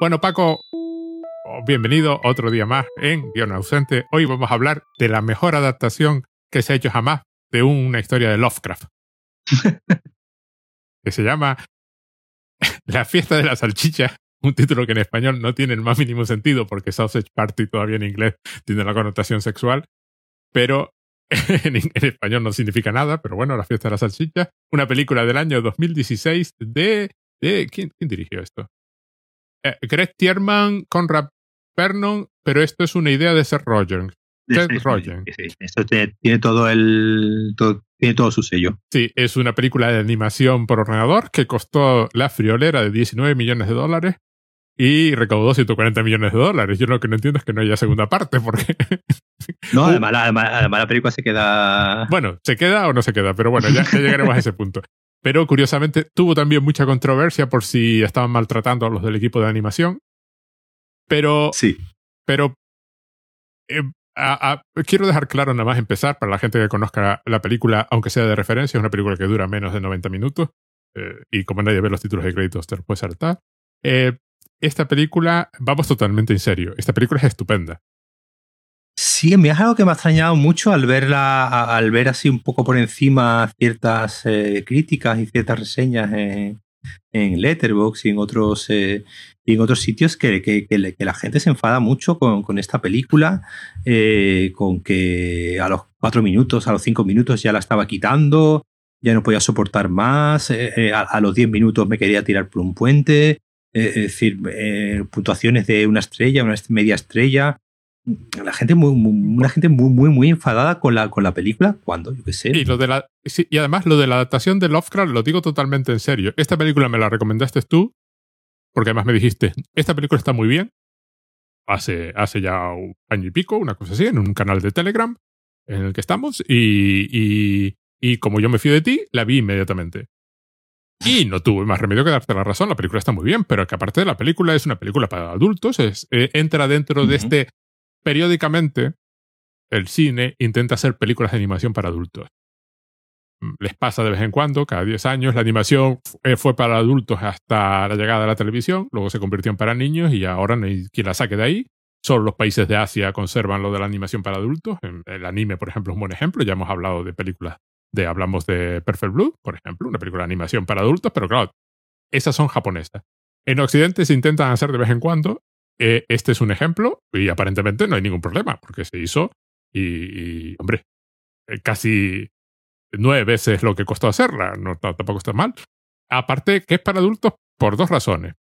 Bueno, Paco, bienvenido otro día más en Guión Ausente. Hoy vamos a hablar de la mejor adaptación que se ha hecho jamás de una historia de Lovecraft. que se llama La fiesta de la salchicha. Un título que en español no tiene el más mínimo sentido porque Sausage Party todavía en inglés tiene la connotación sexual. Pero en, español no significa nada, pero bueno, La fiesta de la salchicha. Una película del año 2016 de... de ¿quién, ¿Quién dirigió esto? Eh, Greg Tierman, Conrad Vernon, pero esto es una idea de Seth Rogen. Seth Rogen. Sí, esto tiene, todo el tiene todo su sello. Sí, es una película de animación por ordenador que costó la friolera de 19 millones de dólares y recaudó 140 millones de dólares. Yo lo que no entiendo es que no haya segunda parte, porque... No, además, la película se queda... Bueno, se queda o no se queda, pero bueno, ya, ya llegaremos a ese punto. Pero curiosamente tuvo también mucha controversia por si estaban maltratando a los del equipo de animación. Pero. Sí. Pero. Eh, quiero dejar claro nada más empezar para la gente que conozca la película, aunque sea de referencia, es una película que dura menos de 90 minutos. Eh, y como nadie ve los títulos de créditos, te lo puedes saltar. Eh, esta película, vamos totalmente en serio. Esta película es estupenda. Sí, me es algo que me ha extrañado mucho al verla, al ver así un poco por encima ciertas críticas y ciertas reseñas en, en Letterboxd y en otros, eh, en otros sitios que, la gente se enfada mucho con, esta película, eh, con que a los cuatro minutos, a los cinco minutos ya la estaba quitando, ya no podía soportar más, eh, a, los diez minutos me quería tirar por un puente, es decir, puntuaciones de una estrella, una media estrella, la gente muy, una gente muy, muy, muy enfadada con la, con la película, cuando, yo qué sé. Y, lo de la, y además lo de la adaptación de Lovecraft lo digo totalmente en serio. Esta película me la recomendaste tú, porque además me dijiste, esta película está muy bien. Hace, hace ya un año y pico, una cosa así, en un canal de Telegram en el que estamos, y, y, y como yo me fío de ti, la vi inmediatamente. Y no tuve más remedio que darte la razón, la película está muy bien, pero que aparte de la película es una película para adultos, es, eh, entra dentro de este periódicamente el cine intenta hacer películas de animación para adultos. Mm, les pasa de vez en cuando, cada 10 años, la animación fue para adultos hasta la llegada de la televisión, luego se convirtió en para niños y ahora no hay quien la saque de ahí. Solo los países de Asia conservan lo de la animación para adultos. El anime, por ejemplo, es un buen ejemplo. Ya hemos hablado de películas de, hablamos de Perfect Blue, por ejemplo, una película de animación para adultos, pero claro, esas son japonesas. En Occidente se intentan hacer de vez en cuando eh, este es un ejemplo y aparentemente no hay ningún problema porque se hizo y, hombre, eh, casi nueve veces lo que costó hacerla, no, tampoco está mal. Aparte que es para adultos por dos razones.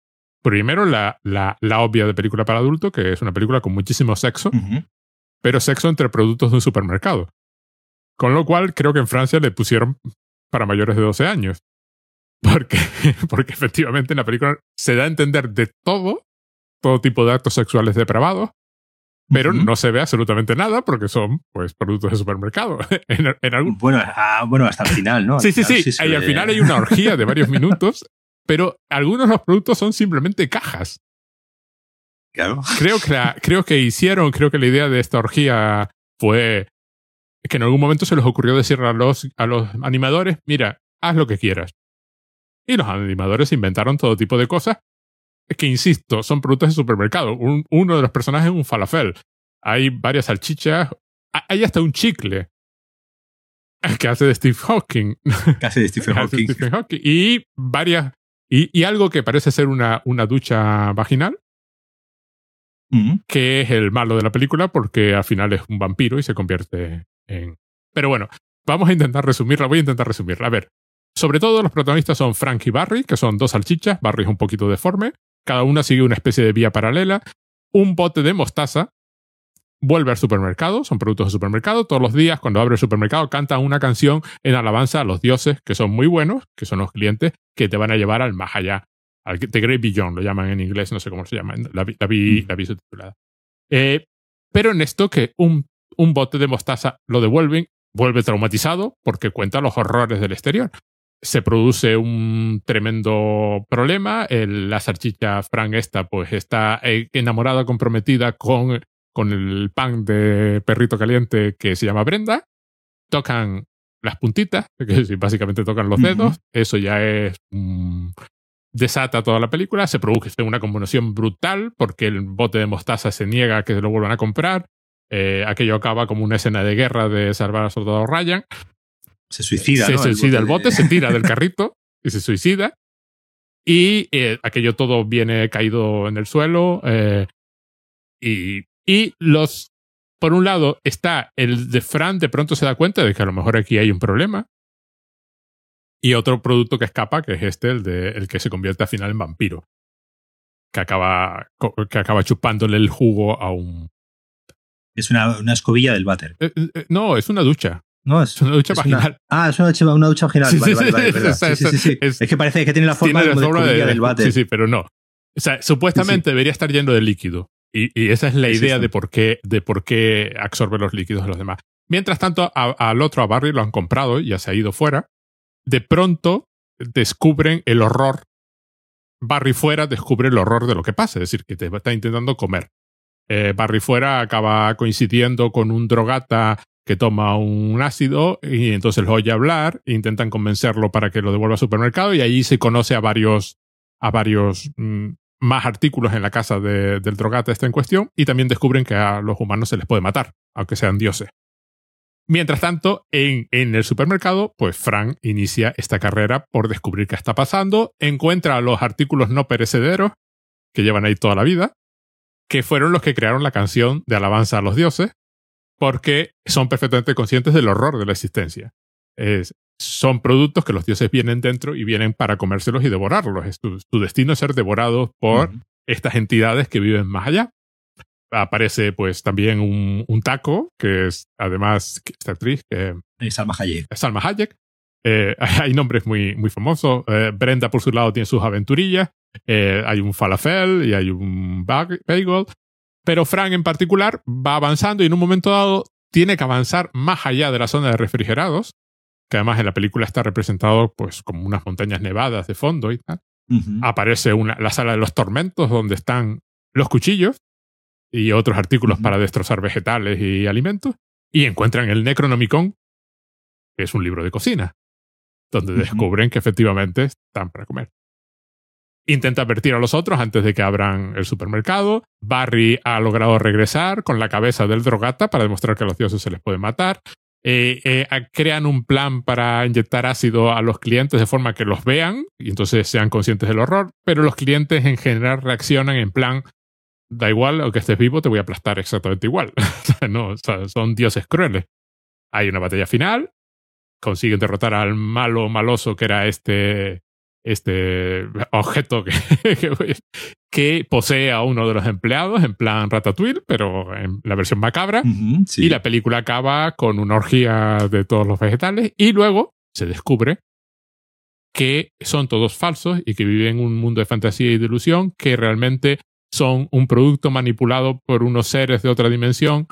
Primero, la, la, la, obvia de película para adultos, que es una película con muchísimo sexo, pero sexo entre productos de un supermercado. Con lo cual, creo que en Francia le pusieron para mayores de 12 años. Porque, porque efectivamente en la película se da a entender de todo todo tipo de actos sexuales depravados, pero no se ve absolutamente nada porque son pues productos de supermercado. en, algún... bueno, ah, bueno, hasta el final, ¿no? sí, sí, sí. y al final hay una orgía de varios minutos, pero algunos de los productos son simplemente cajas. Claro. Creo que, creo que hicieron, creo que la idea de esta orgía fue que en algún momento se les ocurrió decirle a los, a los animadores, mira, haz lo que quieras. Y los animadores inventaron todo tipo de cosas que, insisto, son productos de supermercado. uno de los personajes es un falafel. Hay varias salchichas. Hay hasta un chicle que hace de Steve Hawking. Que hace de Stephen Hawking. Y varias. Y, algo que parece ser una, una ducha vaginal. Mm. Que es el malo de la película porque al final es un vampiro y se convierte en. Pero bueno, vamos a intentar resumirla. Voy a intentar resumirla. A ver. Sobre todo los protagonistas son Frank y Barry, que son dos salchichas. Barry es un poquito deforme. Cada una sigue una especie de vía paralela. Un bote de mostaza vuelve al supermercado, son productos de supermercado. Todos los días, cuando abre el supermercado, canta una canción en alabanza a los dioses, que son muy buenos, que son los clientes que te van a llevar al más allá. Al The Great Beyond, lo llaman en inglés, no sé cómo se llama. La, vi, la vi subtitulada. Eh, pero en esto que un, un bote de mostaza lo devuelven, vuelve traumatizado porque cuenta los horrores del exterior se produce un tremendo problema. la salchicha Frank esta pues está eh, enamorada, comprometida con, con el pan de perrito caliente que se llama Brenda. Tocan las puntitas, que básicamente tocan los dedos. Eso ya es desata toda la película, se produce una conmoción brutal porque el bote de mostaza se niega a que se lo vuelvan a comprar. Eh, aquello acaba como una escena de guerra de salvar al soldado Ryan. Se suicida. Se ¿no? suicida el bote, se tira del carrito y se suicida. Y eh, aquello todo viene caído en el suelo. Eh, y, y los. Por un lado está el de Fran, de pronto se da cuenta de que a lo mejor aquí hay un problema. Y otro producto que escapa, que es este, el, de, el que se convierte al final en vampiro. Que acaba, que acaba chupándole el jugo a un. Es una, una escobilla del váter. Eh, no, es una ducha. No, es, Es una ducha es vaginal. una- ah, es una ducha, una ducha vaginal. Sí, vale, sí, vale, vale, sí, es- que parece que tiene la forma Tiene como de escobilla del váter. Sí, sí, pero no. O sea, supuestamente debería estar lleno de líquido. Y, y esa es la idea de por qué, de por qué absorbe los líquidos de los demás. Mientras tanto, a- al otro, a Barry, lo han comprado, ya se ha ido fuera. De pronto descubren el horror. Barry fuera descubre el horror de lo que pasa, es decir, que te está intentando comer. Eh, Barry fuera acaba coincidiendo con un drogata que toma un ácido y entonces lo oye hablar e intentan convencerlo para que lo devuelva al supermercado y allí se conoce a varios a varios mm, más artículos en la casa de- del drogata este en cuestión y también descubren que a los humanos se les puede matar, aunque sean dioses. Mientras tanto, en, en el supermercado, pues Frank inicia esta carrera por descubrir qué está pasando, encuentra los artículos no perecederos que llevan ahí toda la vida, que fueron los que crearon la canción de alabanza a los dioses, porque son perfectamente conscientes del horror de la existencia. Es- son productos que los dioses vienen dentro y vienen para comérselos y devorarlos. Es su, su destino es ser devorados por estas entidades que viven más allá. Aparece pues también un, un taco, que es además esta actriz, que Eh, Salma Hayek. es Salma Hayek. Eh, hay nombres muy, muy famosos. Eh, Brenda, por su lado, tiene sus aventurillas. Eh, hay un falafel y hay un bag- bagel. Pero Frank, en particular, va avanzando y en un momento dado tiene que avanzar más allá de la zona de refrigerados, que además en la película está representado pues como unas montañas nevadas de fondo y tal. Aparece una, la sala de los tormentos donde están los cuchillos y otros artículos para destrozar vegetales y alimentos. Y encuentran el Necronomicon, que es un libro de cocina, donde descubren que efectivamente están para comer. Intenta advertir a los otros antes de que abran el supermercado. Barry ha logrado regresar con la cabeza del drogata para demostrar que a los dioses se les puede matar. Eh, eh, crean un plan para inyectar ácido a los clientes de forma que los vean y entonces sean conscientes del horror, pero los clientes en general reaccionan en plan, da igual, aunque estés vivo, te voy a aplastar exactamente igual. No, o sea, son dioses crueles. Hay una batalla final, consiguen derrotar al malo maloso que era este, este objeto que, que, que posee a uno de los empleados en plan ratatouille, pero en la versión macabra. Sí. Y la película acaba con una orgía de todos los vegetales y luego se descubre que son todos falsos y que viven en un mundo de fantasía y de ilusión, que realmente son un producto manipulado por unos seres de otra dimensión,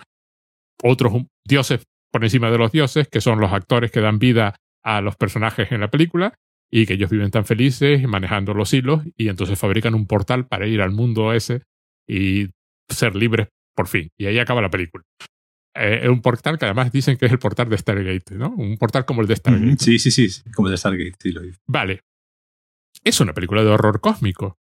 otros dioses por encima de los dioses, que son los actores que dan vida a los personajes en la película, y que ellos viven tan felices manejando los hilos, y entonces fabrican un portal para ir al mundo ese y ser libres por fin. Y ahí acaba la película. Eh, es un portal que además dicen que es el portal de Stargate, ¿no? Un portal como el de Stargate. Sí, sí, sí, sí, como de Stargate, sí lo. Vale. Es una película de horror cósmico.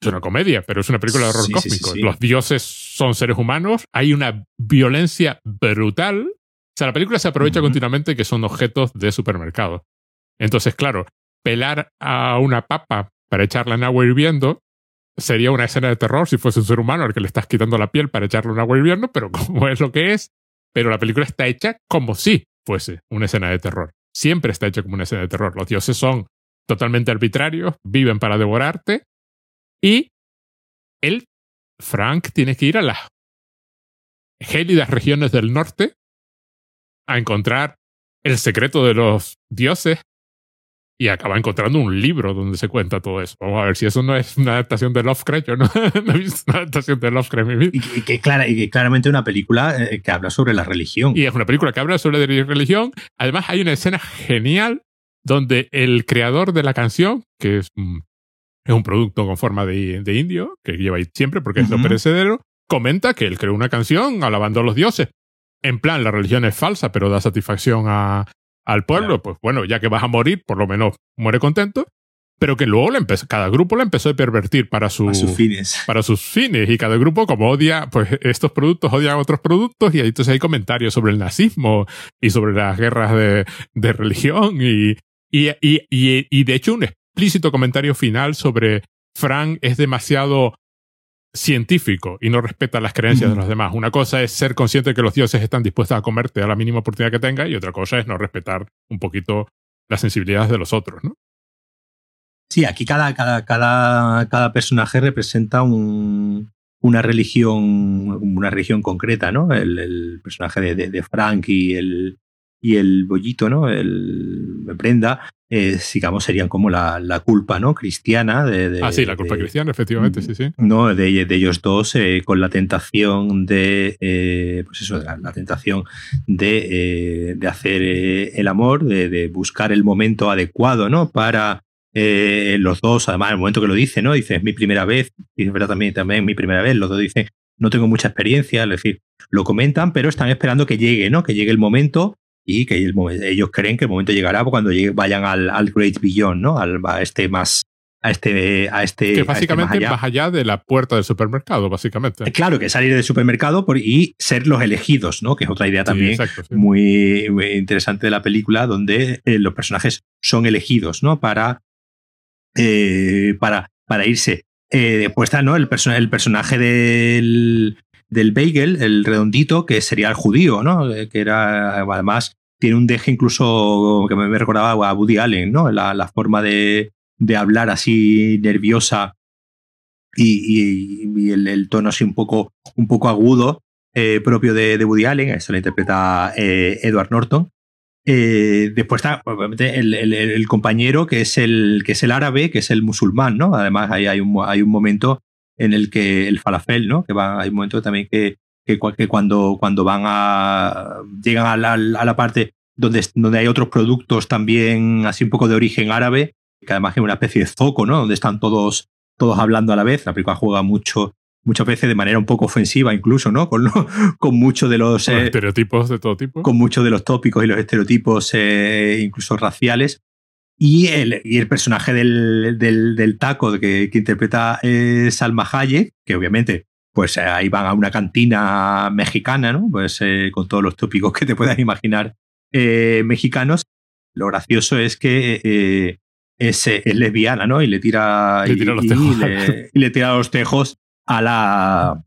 Es una comedia, pero es una película de horror Sí, sí, sí, cósmico. sí. Los dioses son seres humanos. Hay una violencia brutal. O sea, la película se aprovecha continuamente que son objetos de supermercado. Entonces, claro, pelar a una papa para echarla en agua hirviendo sería una escena de terror si fuese un ser humano al que le estás quitando la piel para echarle en agua hirviendo, pero como es lo que es, pero la película está hecha como si fuese una escena de terror. Siempre está hecha como una escena de terror. Los dioses son totalmente arbitrarios, viven para devorarte y él, Frank, tiene que ir a las gélidas regiones del norte a encontrar el secreto de los dioses y acaba encontrando un libro donde se cuenta todo eso. Vamos a ver si eso no es una adaptación de Lovecraft. Yo no, no he visto una adaptación de Lovecraft en mi vida. Y, que- clara, y que claramente una película eh, que habla sobre la religión. Y es una película que habla sobre la religión. Además, hay una escena genial donde el creador de la canción, que es un, es un producto con forma de, de indio, que lleva ahí siempre porque es lo perecedero, comenta que él creó una canción alabando a los dioses. En plan, la religión es falsa, pero da satisfacción a, al pueblo. Claro. Pues bueno, ya que vas a morir, por lo menos muere contento. pero que luego le empezó, cada grupo lo empezó a pervertir para, sus fines. Para sus fines. Y cada grupo, como odia, pues estos productos odian otros productos. Y ahí entonces hay comentarios sobre el nazismo y sobre las guerras de, de religión. Y, y, y, y, de hecho, un explícito comentario final sobre Frank es demasiado científico y no respeta las creencias de los demás. Una cosa es ser consciente de que los dioses están dispuestos a comerte a la mínima oportunidad que tenga y otra cosa es no respetar un poquito las sensibilidades de los otros, ¿no? Sí, aquí cada, cada, cada, cada personaje representa un, una religión, una religión concreta, ¿no? El, personaje de, de, Frank y el, y el bollito, ¿no? El Brenda, eh, digamos, serían como la, la, culpa, ¿no? Cristiana. De, ah, sí, la culpa cristiana, efectivamente, sí, sí. No, de, de ellos dos, eh, con la tentación de, eh, pues eso, la, tentación de, de hacer el amor, de, buscar el momento adecuado, ¿no? Para eh, los dos, además, en el momento que lo dice, ¿no? Dice, es mi primera vez, y es verdad también, también mi primera vez, los dos dicen, no tengo mucha experiencia, es decir, lo comentan, pero están esperando que llegue, ¿no? Que llegue el momento y que ellos creen que el momento llegará cuando vayan al, al, Great Beyond, ¿no? Al, a este más a este a este que este básicamente más, allá. de la puerta del supermercado básicamente eh, claro que salir del supermercado por, y ser los elegidos no que es otra idea también muy, interesante de la película donde eh, los personajes son elegidos no para eh, para, para irse. Eh, después está ¿no? el, el personaje del, del Bagel, el redondito, que sería el judío, ¿no? Eh, que era, además, tiene un deje incluso que me recordaba a Woody Allen, ¿no? La, la forma de, de, hablar así nerviosa y, y, el, tono así un poco, un poco agudo propio de, de, Woody Allen, eso lo interpreta Edward Norton. Eh, después está, obviamente, el, compañero que es el, que es el árabe, que es el musulmán, ¿no? Además, ahí hay un, hay un momento en el que el falafel, ¿no? Que va, hay un momento también que, que, cuando, cuando van a. llegan a la, a la, parte donde, donde hay otros productos también así un poco de origen árabe, que además es una especie de zoco, ¿no? Donde están todos, todos hablando a la vez. La película juega mucho muchas veces de manera un poco ofensiva incluso, ¿no? Con, con muchos de los... Eh, estereotipos de todo tipo. Con muchos de los tópicos y los estereotipos eh, incluso raciales. Y el, y el personaje del, del, taco que, que interpreta eh, Salma Hayek, que obviamente pues ahí van a una cantina mexicana, ¿no? Pues con todos los tópicos que te puedas imaginar mexicanos. Lo gracioso es que es, es, lesbiana, ¿no? Y le tira, le tira los tejos. y le tira los tejos a la,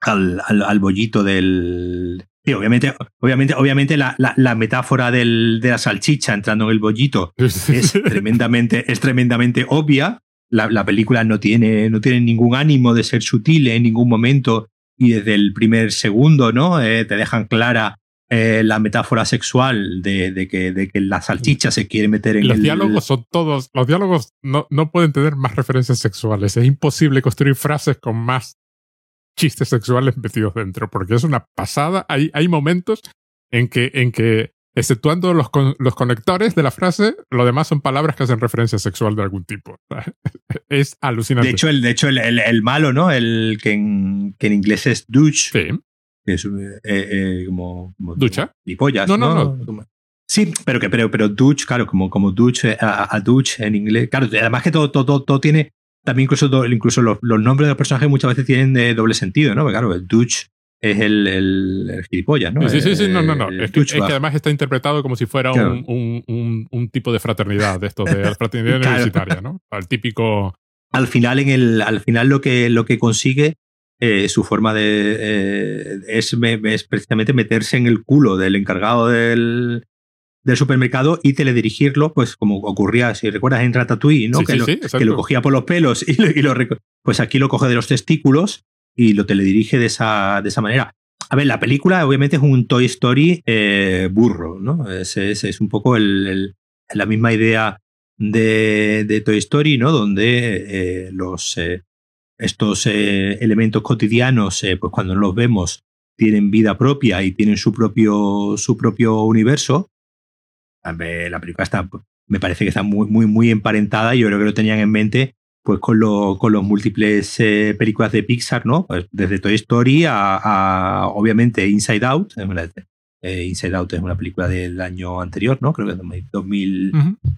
al, al, bollito del... Sí, obviamente, obviamente, obviamente la, la, metáfora del, de la salchicha entrando en el bollito es tremendamente, es tremendamente obvia. La, la, película no tiene, no tiene ningún ánimo de ser sutil en ningún momento y desde el primer segundo ¿no? Eh, te dejan clara eh, la metáfora sexual de, de, que, de que la salchicha se quiere meter en los diálogos son todos los diálogos no, no pueden tener más referencias sexuales es imposible construir frases con más chistes sexuales metidos dentro porque es una pasada hay, hay momentos en que en que exceptuando los, los conectores de la frase, lo demás son palabras que hacen referencia sexual de algún tipo. es alucinante. De hecho, el, de hecho el, el, malo, ¿no? El que en, que en inglés es douche. Sí es eh, eh, como, ducha y pollas no no no, sí pero que pero pero douche claro como como douche a, a douche en inglés claro además que todo todo todo, tiene también incluso incluso los, los, nombres de los personajes muchas veces tienen de doble sentido no Porque, claro el douche es el, el, gilipollas, ¿no? Sí, sí, sí, no, no, no. Es que, además está interpretado como si fuera un, un, un, tipo de fraternidad, de estos, de fraternidad universitaria, ¿no? Al típico. Al final, en el, al final lo que, lo que consigue eh, su forma de eh, es, es, precisamente meterse en el culo del encargado del, del, supermercado y teledirigirlo, pues como ocurría, si recuerdas en Ratatouille, ¿no? que, lo, que, lo, cogía por los pelos y, lo, pues aquí lo coge de los testículos y lo teledirige de esa, de esa manera. A ver, la película obviamente es un Toy Story eh, burro, ¿no? Es, es, es un poco el, la misma idea de, de, Toy Story, ¿no? Donde los estos eh, elementos cotidianos, eh, pues cuando los vemos, tienen vida propia y tienen su propio, su propio universo. La película está, me parece que está muy, muy, muy emparentada yo creo que lo tenían en mente pues con, lo, con los múltiples eh, películas de Pixar, ¿no? Pues desde Toy Story a, obviamente Inside Out. Inside Out es una película del año anterior, ¿no? Creo que es 2000,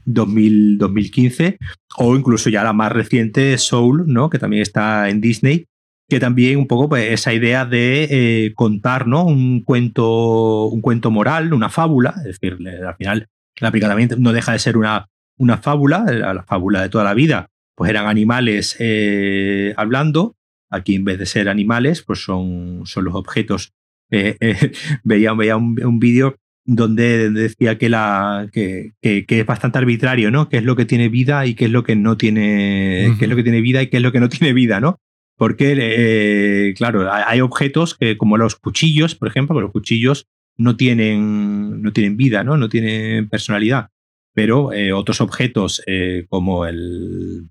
2000, 2015, o incluso ya la más reciente, Soul, ¿no? que también está en Disney, que también un poco pues, esa idea de eh, contar ¿no? un, cuento, un cuento moral, una fábula, es decir, al final la también no deja de ser una, una fábula, la, fábula de toda la vida, pues eran animales eh, hablando, aquí en vez de ser animales, pues son, son los objetos. Eh, veía, veía un vídeo donde decía que, la, que, que, es bastante arbitrario, ¿no? Qué es lo que tiene vida y qué es lo que no tiene, qué es lo que tiene vida y qué es lo que no tiene vida, ¿no? Porque, eh, claro, hay objetos que, como los cuchillos, por ejemplo, que los cuchillos no tienen, no tienen vida, ¿no? No tienen personalidad. Pero eh, otros objetos eh, como el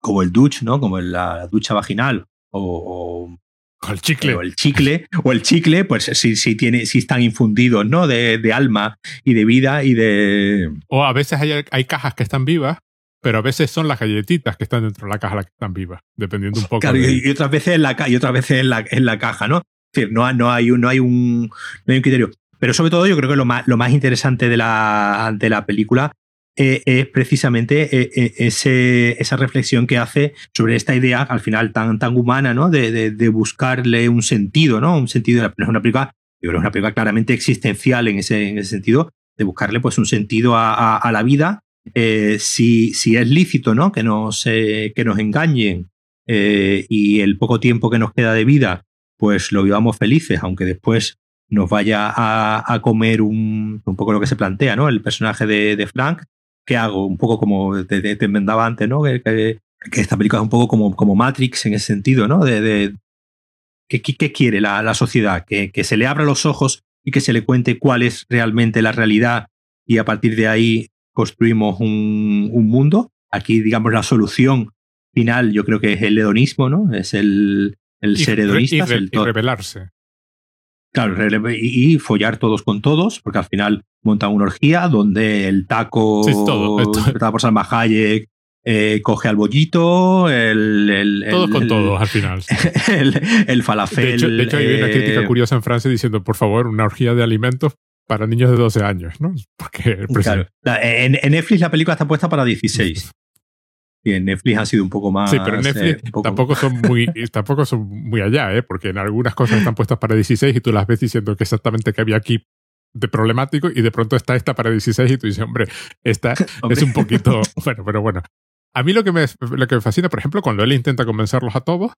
como el douche, ¿no? Como la ducha vaginal o, o el chicle. O el chicle, o el chicle, pues sí, sí, tiene, sí están infundidos, ¿no? De, de, alma y de vida y de. O a veces hay, hay, cajas que están vivas, pero a veces son las galletitas que están dentro de la caja las que están vivas, dependiendo un poco. Claro, y, otras veces en la, y otras veces en la, en la caja, ¿no? No, no, hay, no, hay un, no hay un criterio. Pero sobre todo, yo creo que lo más, lo más interesante de la, de la película eh, es precisamente eh, eh, ese, esa reflexión que hace sobre esta idea, al final tan, tan humana, ¿no? De, de, buscarle un sentido, ¿no? Un sentido, es una película, es una película claramente existencial en ese, en ese sentido, de buscarle pues un sentido a, la vida. si, si es lícito, ¿no? Que que nos engañen y el poco tiempo que nos queda de vida, pues lo vivamos felices, aunque después nos vaya a, comer un, un, poco lo que se plantea, ¿no? El personaje de, de Frank, ¿qué hago? Un poco como te, te, enmendaba antes, ¿no? Que, que, esta película es un poco como, como Matrix en ese sentido, ¿no? De, de ¿qué, qué, quiere la, la sociedad? Que, que, se le abra los ojos y que se le cuente cuál es realmente la realidad y a partir de ahí construimos un, un mundo. Aquí, digamos, la solución final yo creo que es el hedonismo, ¿no? Es el, el ser hedonista. Y, y revelarse. Claro, y, follar todos con todos, porque al final montan una orgía donde el taco, sí, todo, por Salma Hayek, eh, coge al bollito, el. el todos con todos al final. El, el, falafel. De hecho, de hecho hay una crítica eh, curiosa en Francia diciendo, por favor, una orgía de alimentos para niños de 12 años, ¿no? Porque claro. en, en, Netflix la película está puesta para 16. Y en Netflix ha sido un poco más. Sí, pero en Netflix eh, tampoco, son muy, tampoco son muy allá, ¿eh? porque en algunas cosas están puestas para 16 y tú las ves diciendo que exactamente que había aquí de problemático y de pronto está esta para 16 y tú dices, hombre, esta es un poquito. bueno, pero bueno. A mí lo que, me, lo que me fascina, por ejemplo, cuando él intenta convencerlos a todos,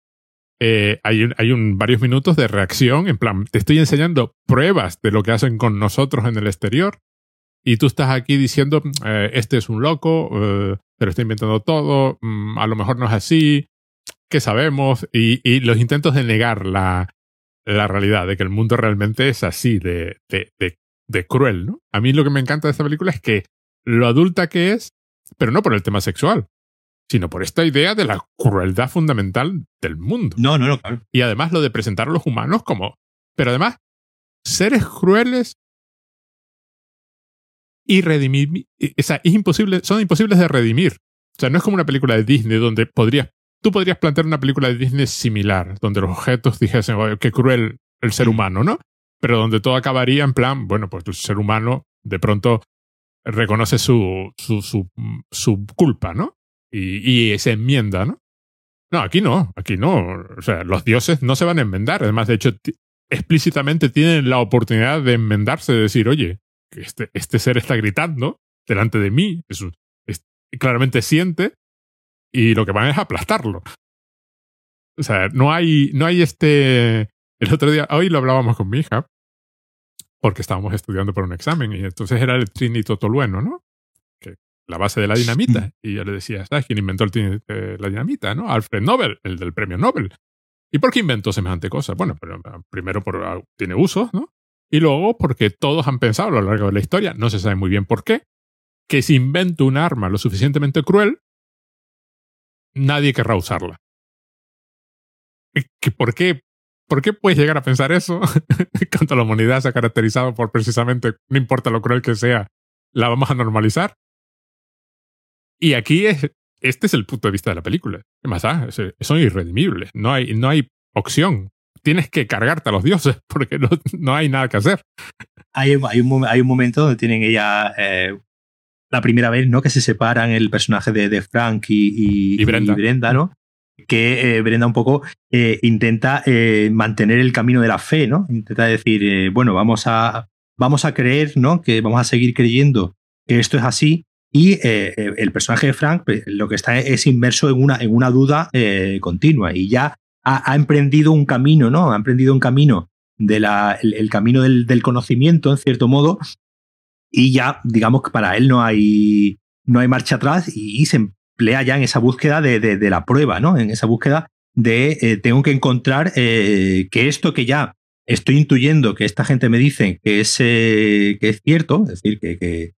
eh, hay, un, hay un, varios minutos de reacción, en plan, te estoy enseñando pruebas de lo que hacen con nosotros en el exterior y tú estás aquí diciendo, eh, este es un loco, eh, pero está inventando todo, mm, a lo mejor no es así, ¿qué sabemos? Y, y los intentos de negar la, la, realidad, de que el mundo realmente es así, de, de, de, de, cruel, ¿no? A mí lo que me encanta de esta película es que lo adulta que es, pero no por el tema sexual, sino por esta idea de la crueldad fundamental del mundo. No, no, no, claro. Y además lo de presentar a los humanos como... Pero además, seres crueles y redimir. O sea, es imposible, son imposibles de redimir. O sea, no es como una película de Disney donde podrías. Tú podrías plantear una película de Disney similar, donde los objetos dijesen, oye, qué cruel el ser humano, ¿no? Pero donde todo acabaría en plan, bueno, pues el ser humano de pronto reconoce su, su, su, su culpa, ¿no? Y, y se enmienda, ¿no? No, aquí no, aquí no. O sea, los dioses no se van a enmendar. Además, de hecho, explícitamente tienen la oportunidad de enmendarse, de decir, oye, este, este ser está gritando delante de mí, es, claramente siente, y lo que van es aplastarlo. O sea, no hay, no hay este... El otro día, hoy lo hablábamos con mi hija, porque estábamos estudiando por un examen, y entonces era el trinito tolueno, ¿no? Que, la base de la dinamita. Y yo le decía, ¿sabes quién inventó el eh, la dinamita? ¿no? Alfred Nobel, el del premio Nobel. ¿Y por qué inventó semejante cosa? Bueno, pero, primero por, ah, tiene uso, ¿no? Y luego porque todos han pensado a lo largo de la historia, no se sabe muy bien por qué, que si invento un arma lo suficientemente cruel, nadie querrá usarla. ¿Por qué, ¿Por qué puedes llegar a pensar eso cuando la humanidad se ha caracterizado por precisamente, no importa lo cruel que sea, la vamos a normalizar? Y aquí es, este es el punto de vista de la película. ¿Qué más Son irredimibles. No hay, no hay opción tienes que cargarte a los dioses porque no, hay nada que hacer. Hay, hay, un, hay un momento donde tienen ella, eh, la primera vez, ¿no? Que se separan el personaje de, Frank y, Brenda. ¿no? Que eh, Brenda un poco eh, intenta mantener el camino de la fe, ¿no? Intenta decir, bueno, vamos a, vamos a creer, ¿no? Que vamos a seguir creyendo que esto es así. Y el personaje de Frank pues, lo que está es inmerso en una, en una duda continua y ya ha, emprendido un camino, ¿no? Ha emprendido un camino de camino del, conocimiento, en cierto modo, y ya, digamos que para él no hay, no hay marcha atrás y, se emplea ya en esa búsqueda de, la prueba, ¿no? En esa búsqueda de eh, tengo que encontrar eh, que esto que ya estoy intuyendo que esta gente me dice que es, eh, que es cierto, es decir, que, que,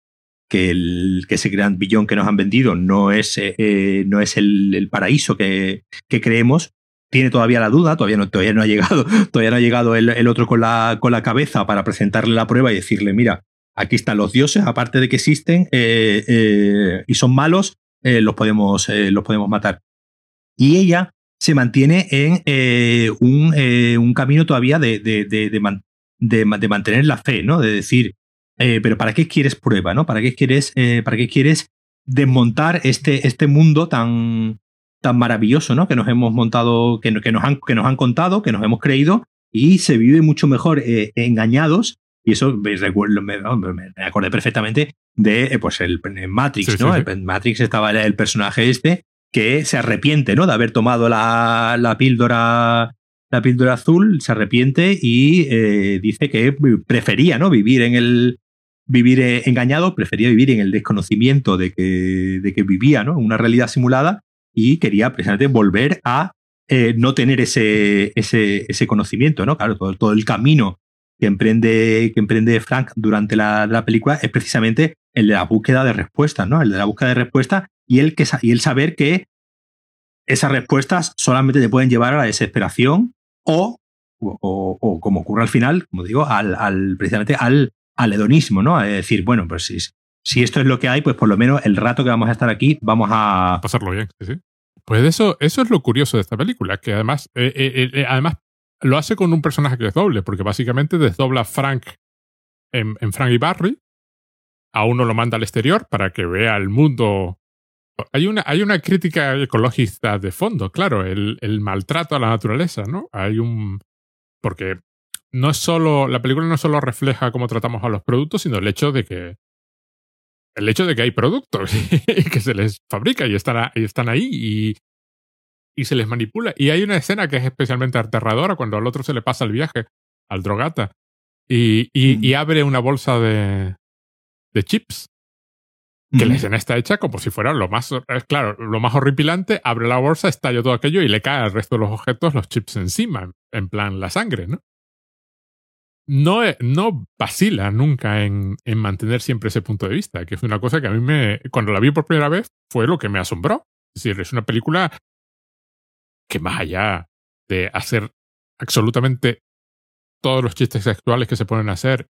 que ese gran billón que nos han vendido no es, no es el, el paraíso que, que, creemos, tiene todavía la duda, todavía no, todavía no ha llegado, todavía no ha llegado el, el, otro con la, con la cabeza para presentarle la prueba y decirle, mira, aquí están los dioses, aparte de que existen eh, eh, y son malos, eh, los, podemos, los podemos matar. Y ella se mantiene en un, un, camino todavía de, de, de, mantener la fe, ¿no? De decir, pero ¿para qué quieres prueba, ¿no? ¿Para qué quieres, para qué quieres desmontar este, este mundo tan, tan maravilloso, ¿no? Que nos hemos montado, que, que, nos han, que nos han contado, que nos hemos creído y se vive mucho mejor engañados y eso me, recuerdo, me, acordé perfectamente de eh, pues el, Matrix, ¿no? En Matrix estaba el, personaje este que se arrepiente, ¿no? De haber tomado la, la píldora la píldora azul, se arrepiente y eh, dice que prefería, ¿no? Vivir en el vivir eh, engañado, prefería vivir en el desconocimiento de que, de que vivía, ¿no? Una realidad simulada y quería precisamente volver a no tener ese, ese, ese conocimiento, ¿no? Claro, todo, todo el camino que emprende, que emprende Frank durante la, la, película es precisamente el de la búsqueda de respuestas, ¿no? El de la búsqueda de respuestas y el, que, y el saber que esas respuestas solamente te pueden llevar a la desesperación o, o, o como ocurre al final, como digo, al, al, precisamente al, al hedonismo, ¿no? A decir, bueno, pues si, si esto es lo que hay, pues por lo menos el rato que vamos a estar aquí vamos a... Pasarlo bien, sí. Pues eso, eso es lo curioso de esta película, que además, eh, eh, eh, además lo hace con un personaje que es doble, porque básicamente desdobla a Frank en, Frank y Barry. A uno lo manda al exterior para que vea el mundo. Hay una, hay una crítica ecologista de fondo, claro, el, el maltrato a la naturaleza, ¿no? Hay un. Porque no es solo. La película no solo refleja cómo tratamos a los productos, sino el hecho de que. El hecho de que hay productos y que se les fabrica y están, y están ahí y, y se les manipula. Y hay una escena que es especialmente aterradora cuando al otro se le pasa el viaje, al drogata, y, y, mm. abre una bolsa de, de chips. Que la escena está hecha como si fuera lo más, claro, lo más horripilante. Abre la bolsa, estalla todo aquello y le cae al resto de los objetos los chips encima, en plan la sangre, ¿no? No, no vacila nunca en, en mantener siempre ese punto de vista, que es una cosa que a mí me, cuando la vi por primera vez, fue lo que me asombró. Es decir, es una película que más allá de hacer absolutamente todos los chistes sexuales que se pueden hacer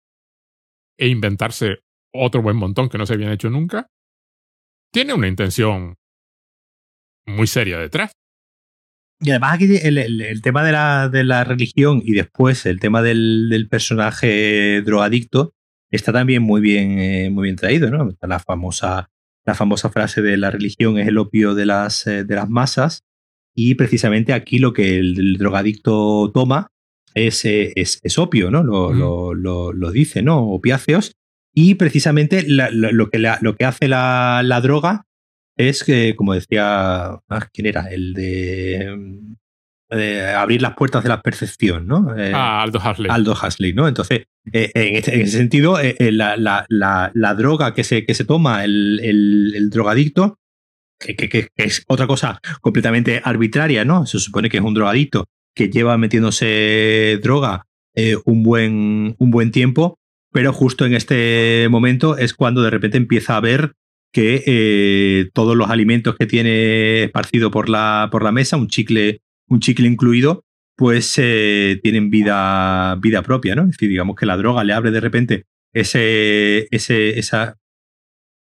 e inventarse otro buen montón que no se habían hecho nunca, tiene una intención muy seria detrás. Y además aquí el, tema de la, de la, religión y después el tema del, del personaje drogadicto está también muy bien, eh, muy bien traído, ¿no? Está la famosa, la famosa frase de la religión es el opio de las, eh, de las masas y precisamente aquí lo que el, drogadicto toma es, eh, es, es opio, ¿no? Lo, lo, lo, dice, ¿no? Opiáceos. Y precisamente lo, que lo que hace la, la, droga es que, como decía, ah, ¿quién era? El de, abrir las puertas de la percepción, ¿no? Eh, ah, Aldo Hasley. Aldo Hasley, ¿no? Entonces, eh, en, ese sentido, la, la, la, droga que se, que se toma el, el, el drogadicto que, es otra cosa completamente arbitraria, ¿no? Se supone que es un drogadicto que lleva metiéndose droga eh, un, buen, un buen tiempo, pero justo en este momento es cuando de repente empieza a ver que eh, todos los alimentos que tiene esparcido por la, por la mesa, un chicle, un chicle incluido, pues eh, tienen vida, vida propia, ¿no? Es decir, digamos que la droga le abre de repente ese, ese, esa,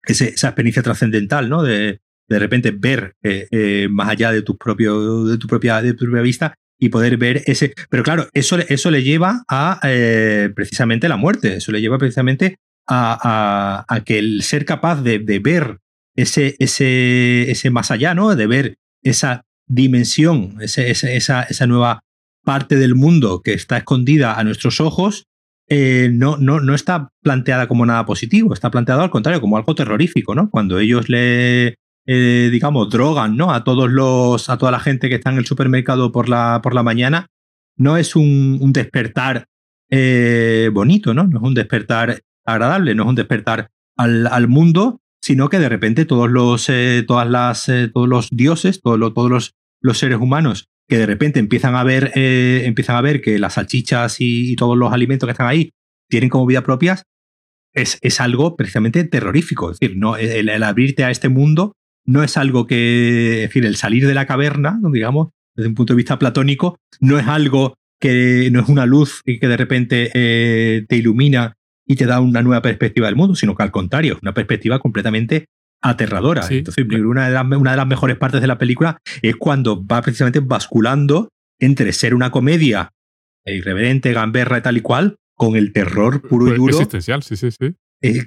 esa experiencia trascendental, ¿no? De, de repente ver eh, más allá de de, tu propia, de tu propia vista y poder ver ese... Pero claro, eso, eso le lleva a precisamente la muerte, eso le lleva precisamente a, que el ser capaz de, ver ese, ese, ese más allá, ¿no? De ver esa dimensión, esa, esa, nueva parte del mundo que está escondida a nuestros ojos, eh, no, no, no, está planteada como nada positivo, está planteado al contrario, como algo terrorífico, ¿no? Cuando ellos le, eh, digamos, drogan, ¿no? A todos los, a toda la gente que está en el supermercado por la, por la mañana, no es un, despertar eh, bonito, ¿no? No es un despertar agradable, no es un despertar al, al mundo, sino que de repente todos los, todas las, todos los dioses, todos, los, los seres humanos que de repente empiezan a ver, eh, empiezan a ver que las salchichas y, todos los alimentos que están ahí tienen como vida propias, es, es algo precisamente terrorífico. Es decir, no, el, abrirte a este mundo no es algo que, es decir, el salir de la caverna, digamos, desde un punto de vista platónico, no es algo que no es una luz que de repente eh, te ilumina y te da una nueva perspectiva del mundo, sino que al contrario, es una perspectiva completamente aterradora. Entonces, una de, las, una de las mejores partes de la película es cuando va precisamente basculando entre ser una comedia irreverente, gamberra y tal y cual, con el terror puro y pues, duro. Existencial, sí, sí, sí.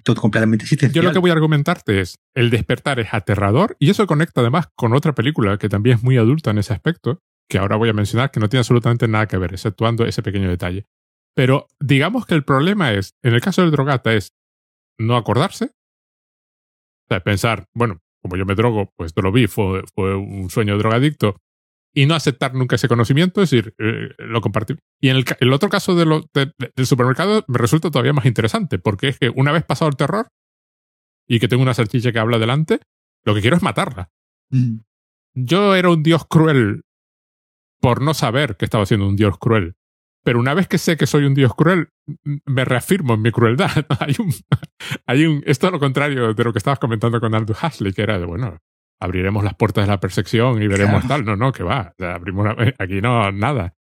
todo completamente existencial. Yo lo que voy a argumentarte es, el despertar es aterrador y eso conecta además con otra película que también es muy adulta en ese aspecto, que ahora voy a mencionar, que no tiene absolutamente nada que ver, exceptuando ese pequeño detalle. Pero digamos que el problema es, en el caso del drogata, es no acordarse, o sea, pensar, bueno, como yo me drogo, pues esto lo vi, fue, fue un sueño de drogadicto, y no aceptar nunca ese conocimiento, es decir, eh, lo compartir. Y en el, otro caso de lo, del supermercado me resulta todavía más interesante, porque es que una vez pasado el terror y que tengo una salchicha que habla delante, lo que quiero es matarla. Mm. Yo era un dios cruel por no saber que estaba siendo un dios cruel. Pero una vez que sé que soy un dios cruel, me reafirmo en mi crueldad. hay un, hay un, esto es lo contrario de lo que estabas comentando con Aldous Huxley, que era de, bueno, abriremos las puertas de la percepción y veremos tal. No, no, que va. abrimos aquí no, nada.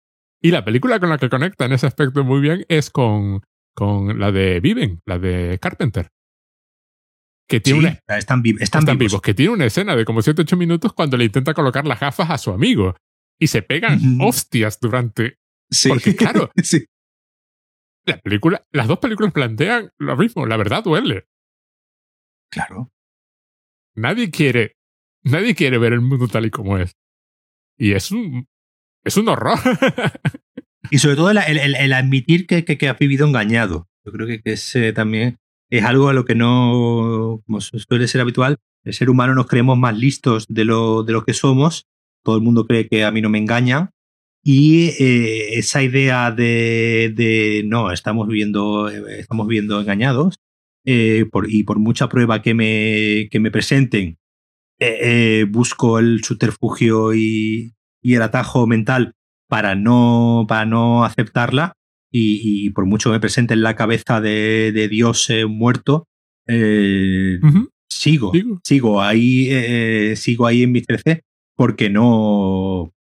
Y la película con la que conecta en ese aspecto muy bien es con, con la de Viven, la de Carpenter. Que tiene están, están, vivos. Que tiene una escena de como 7-8 minutos cuando le intenta colocar las gafas a su amigo. Y se pegan hostias durante Sí. Porque claro, sí. la película, las dos películas plantean lo mismo, la verdad duele. Claro. Nadie quiere, nadie quiere ver el mundo tal y como es. Y es un, es un horror. y sobre todo el, el, admitir que, que, has vivido engañado. Yo creo que, que es, eh, también es algo a lo que no, como suele ser habitual, el ser humano nos creemos más listos de lo, de lo que somos. Todo el mundo cree que a mí no me engañan y eh, esa idea de, de, no, estamos viviendo, eh, estamos engañados, eh, por, y por mucha prueba que me, que me presenten, busco el subterfugio y, y, el atajo mental para no, para no aceptarla, y, y por mucho que me presenten la cabeza de, de Dios muerto, sigo, sigo. ahí, sigo ahí en mi 13 porque no,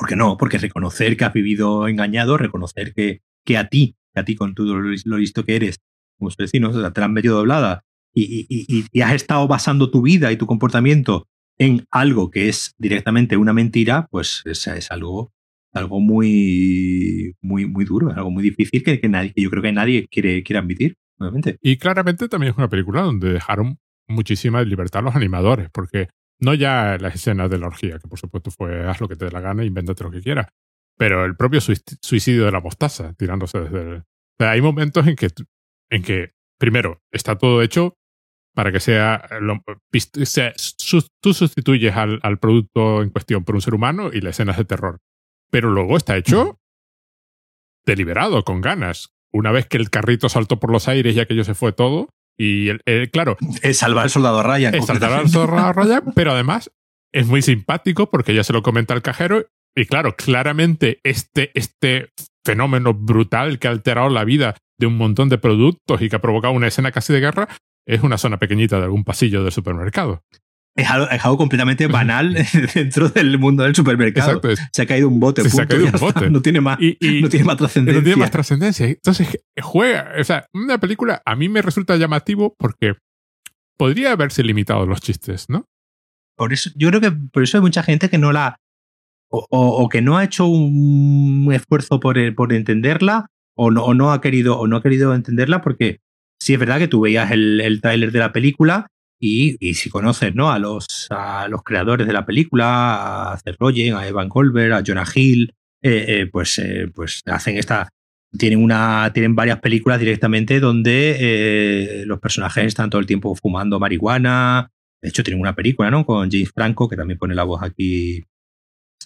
porque no, porque reconocer que has vivido engañado, reconocer que, que a ti, que a ti con todo lo listo que eres, como sus vecinos, te han medio doblada. Y, has estado basando tu vida y tu comportamiento en algo que es directamente una mentira, pues es, es algo, algo muy, muy, muy duro, es algo muy difícil que, que, nadie, yo creo que nadie quiere, quiere admitir, obviamente. Y claramente también es una película donde dejaron muchísima libertad a los animadores, porque no ya las escenas de la orgía, que por supuesto fue haz lo que te dé la gana, invéntate lo que quieras. Pero el propio suicidio de la mostaza, tirándose desde el... O sea, hay momentos en que, en que, primero, está todo hecho para que sea, tú sustituyes al, al, producto en cuestión por un ser humano y la escena es de terror. Pero luego está hecho deliberado, con ganas. Una vez que el carrito saltó por los aires y aquello se fue todo, y claro. Es salvar al soldado Ryan. Es salvar al soldado Ryan, pero además es muy simpático porque ya se lo comenta el cajero. Y claro, claramente este, este fenómeno brutal que ha alterado la vida de un montón de productos y que ha provocado una escena casi de guerra es una zona pequeñita de algún pasillo del supermercado es algo, completamente banal dentro del mundo del supermercado. Se ha caído un bote. Se ha caído un bote. No tiene más, no tiene más trascendencia. No tiene más trascendencia. Entonces, juega. O sea, una película a mí me resulta llamativo porque podría haberse limitado los chistes, ¿no? Por eso, yo creo que por eso hay mucha gente que no la. O, que no ha hecho un esfuerzo por, por entenderla, o no, o no ha querido, o no ha querido entenderla porque sí es verdad que tú veías el, el tráiler de la película y, si conoces ¿no? a, los, a los creadores de la película, a Seth Rogen, a Evan Goldberg, a Jonah Hill, eh, eh, pues, eh, pues hacen esta. Tienen, una, tienen varias películas directamente donde eh, los personajes están todo el tiempo fumando marihuana. De hecho, tienen una película ¿no? con James Franco, que también pone la voz aquí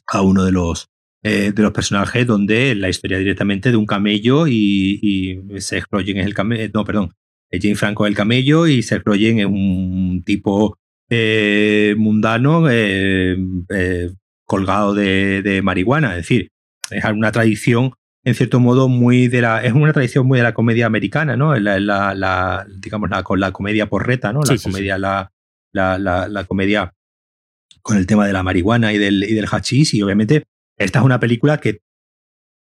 a uno de los, de los personajes, donde la historia directamente de un camello y, y Seth Rogen es el camello. No, perdón. James Franco es el camello y Seth Rogen es un tipo eh, mundano eh, eh, colgado de, de, marihuana. Es decir, es una tradición, en cierto modo, muy de la. Es una tradición muy de la comedia americana, ¿no? La, la, la digamos, la, la comedia porreta, ¿no? La Sí, sí, comedia, la, la comedia con el tema de la marihuana y del, y del hachís. Y obviamente, esta es una película que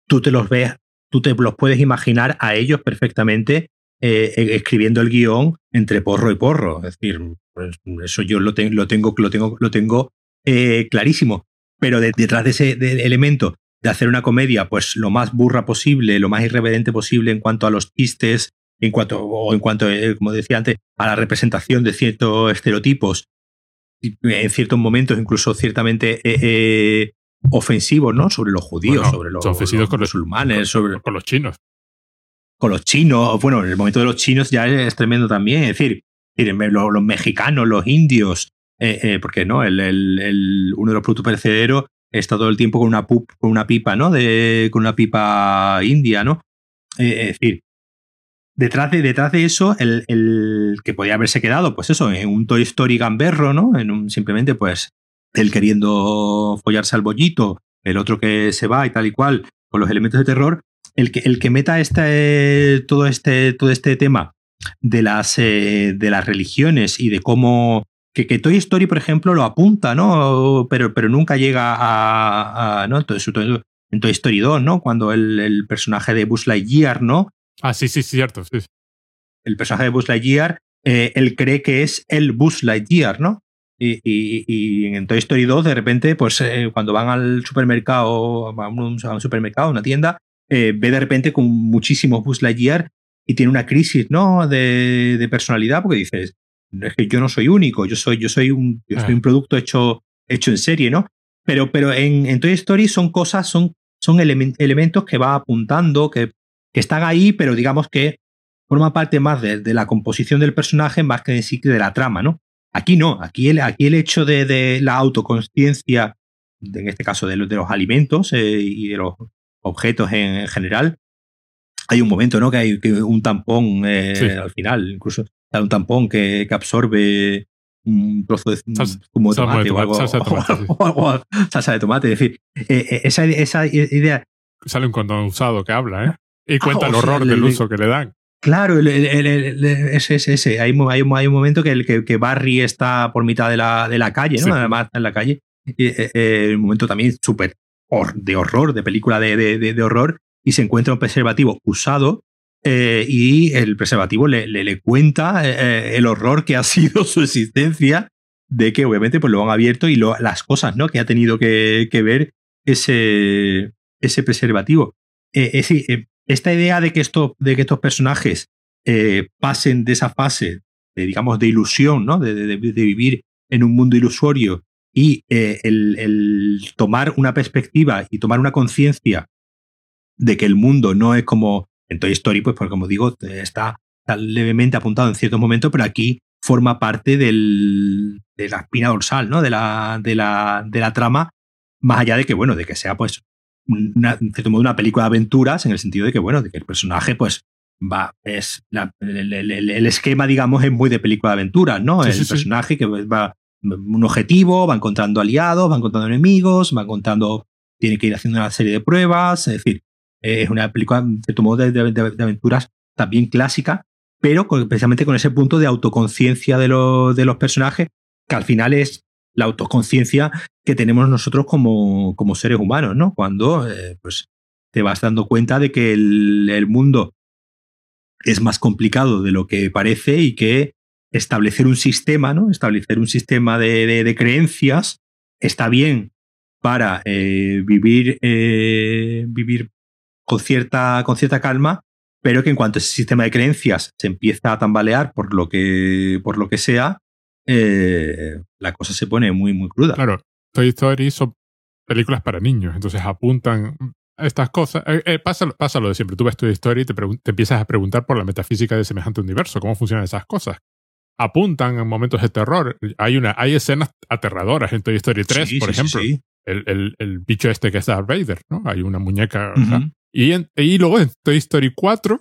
tú te los ves, tú te los puedes imaginar a ellos perfectamente eh, escribiendo el guion entre porro y porro. Es decir, pues eso yo lo, te, lo tengo, lo tengo, lo tengo eh, clarísimo. Pero de, detrás de ese de elemento de hacer una comedia, pues lo más burra posible, lo más irreverente posible en cuanto a los chistes, en cuanto, o en cuanto, eh, como decía antes, a la representación de ciertos estereotipos, en ciertos momentos incluso ciertamente eh, ofensivos, ¿no? Sobre los judíos, Bueno, sobre los, los los- musulmanes, con, sobre con los chinos. Con los chinos. Bueno, en el momento de los chinos ya es tremendo también. Es decir, los, los mexicanos, los indios, eh, eh, porque no, el, el, el- uno de los productos perecederos está todo el tiempo con una, pup- con una pipa, ¿no? De, con una pipa india, ¿no? Eh, es decir, detrás de, detrás de eso, el, el que podía haberse quedado, pues eso, en un Toy Story gamberro, ¿no? En un, simplemente, pues, él queriendo follarse al bollito, el otro que se va y tal y cual, con los elementos de terror, el que, el que meta este, todo, este, todo este tema de las, eh, de las religiones y de cómo. Que, que, Toy Story, por ejemplo, lo apunta, ¿no? Pero, pero nunca llega a. a ¿no? Entonces, en Toy Story 2, ¿no? Cuando el, el, personaje de Buzz Lightyear, ¿no? Ah, sí, sí, cierto. Sí. El personaje de Buzz Lightyear, eh, él cree que es el Buzz Lightyear, ¿no? Y, y, y, en Toy Story 2, de repente, pues eh, cuando van al supermercado, a un, a un supermercado, a una tienda, eh, ve de repente con muchísimos Buzz Lightyear y tiene una crisis, ¿no? De, de, personalidad, porque dices, es que yo no soy único, yo soy, yo soy un, yo soy un producto hecho, hecho en serie, ¿no? Pero, pero en, en Toy Story son cosas, son, son element, elementos que va apuntando, que, que, están ahí, pero digamos que forma parte más de, de, la composición del personaje más que de la trama, ¿no? Aquí no, aquí el, aquí el hecho de, de la autoconsciencia, en este caso de, de los alimentos eh, y de los objetos en, en, general, hay un momento, ¿no? Que hay un tampón eh, sí. al final, incluso hay un tampón que, que absorbe un trozo de salsa, zumo de tomate, o algo, salsa de tomate, o, o, o, o, salsa de tomate. Es decir, eh, esa, esa, idea. Sale un condón usado que habla, ¿eh? Y cuenta ah, el horror sea, del el, uso que le dan. Claro, el, el, ese, ese, ese. Hay, hay, hay, un momento que, el, que, que, Barry está por mitad de la, de la calle, ¿no? Sí. Además, en la calle. Y, eh, un momento también súper de horror, de película de, de, de, horror, y se encuentra un preservativo usado eh, y el preservativo le, le, cuenta eh, el horror que ha sido su existencia, de que obviamente pues lo han abierto y lo, las cosas ¿no? que ha tenido que, que ver ese, ese preservativo. Eh, es, esta idea de que, esto, de que estos personajes eh, pasen de esa fase, de, digamos, de ilusión, ¿no? de, de vivir en un mundo ilusorio y eh, el, el, tomar una perspectiva y tomar una conciencia de que el mundo no es como en Toy Story, pues, pues como digo, está, está, levemente apuntado en ciertos momentos, pero aquí forma parte del, de la espina dorsal, ¿no? De la, de la, de la trama, más allá de que, bueno, de que sea, pues, una, en cierto modo, una película de aventuras, en el sentido de que, bueno, de que el personaje, pues, va, es la, el, el, el, esquema, digamos, es muy de película de aventuras, ¿no? Sí, el sí, personaje sí. que va un objetivo, va encontrando aliados, va encontrando enemigos, va encontrando, tiene que ir haciendo una serie de pruebas, es decir, es una película, en cierto modo, de, aventuras también clásica, pero con, precisamente con ese punto de autoconciencia de, lo, de los personajes, que al final es la autoconciencia que tenemos nosotros como, como seres humanos, ¿no? Cuando eh, pues, te vas dando cuenta de que el, mundo es más complicado de lo que parece y que establecer un sistema, ¿no? Establecer un sistema de, de, creencias está bien para eh, vivir, eh, vivir con cierta, con cierta calma, pero que en cuanto ese sistema de creencias se empieza a tambalear por lo que, por lo que sea, eh, la cosa se pone muy, muy cruda. Claro, Toy Story son películas para niños, entonces apuntan estas cosas. Eh, eh, pasa, de siempre, tú ves Toy Story y te, te empiezas a preguntar por la metafísica de semejante universo, cómo funcionan esas cosas apuntan en momentos de terror. Hay, una, hay escenas aterradoras en Toy Story 3, por ejemplo. el, el, el, bicho este que es Darth Vader, ¿no? Hay una muñeca. y, y luego en Toy Story 4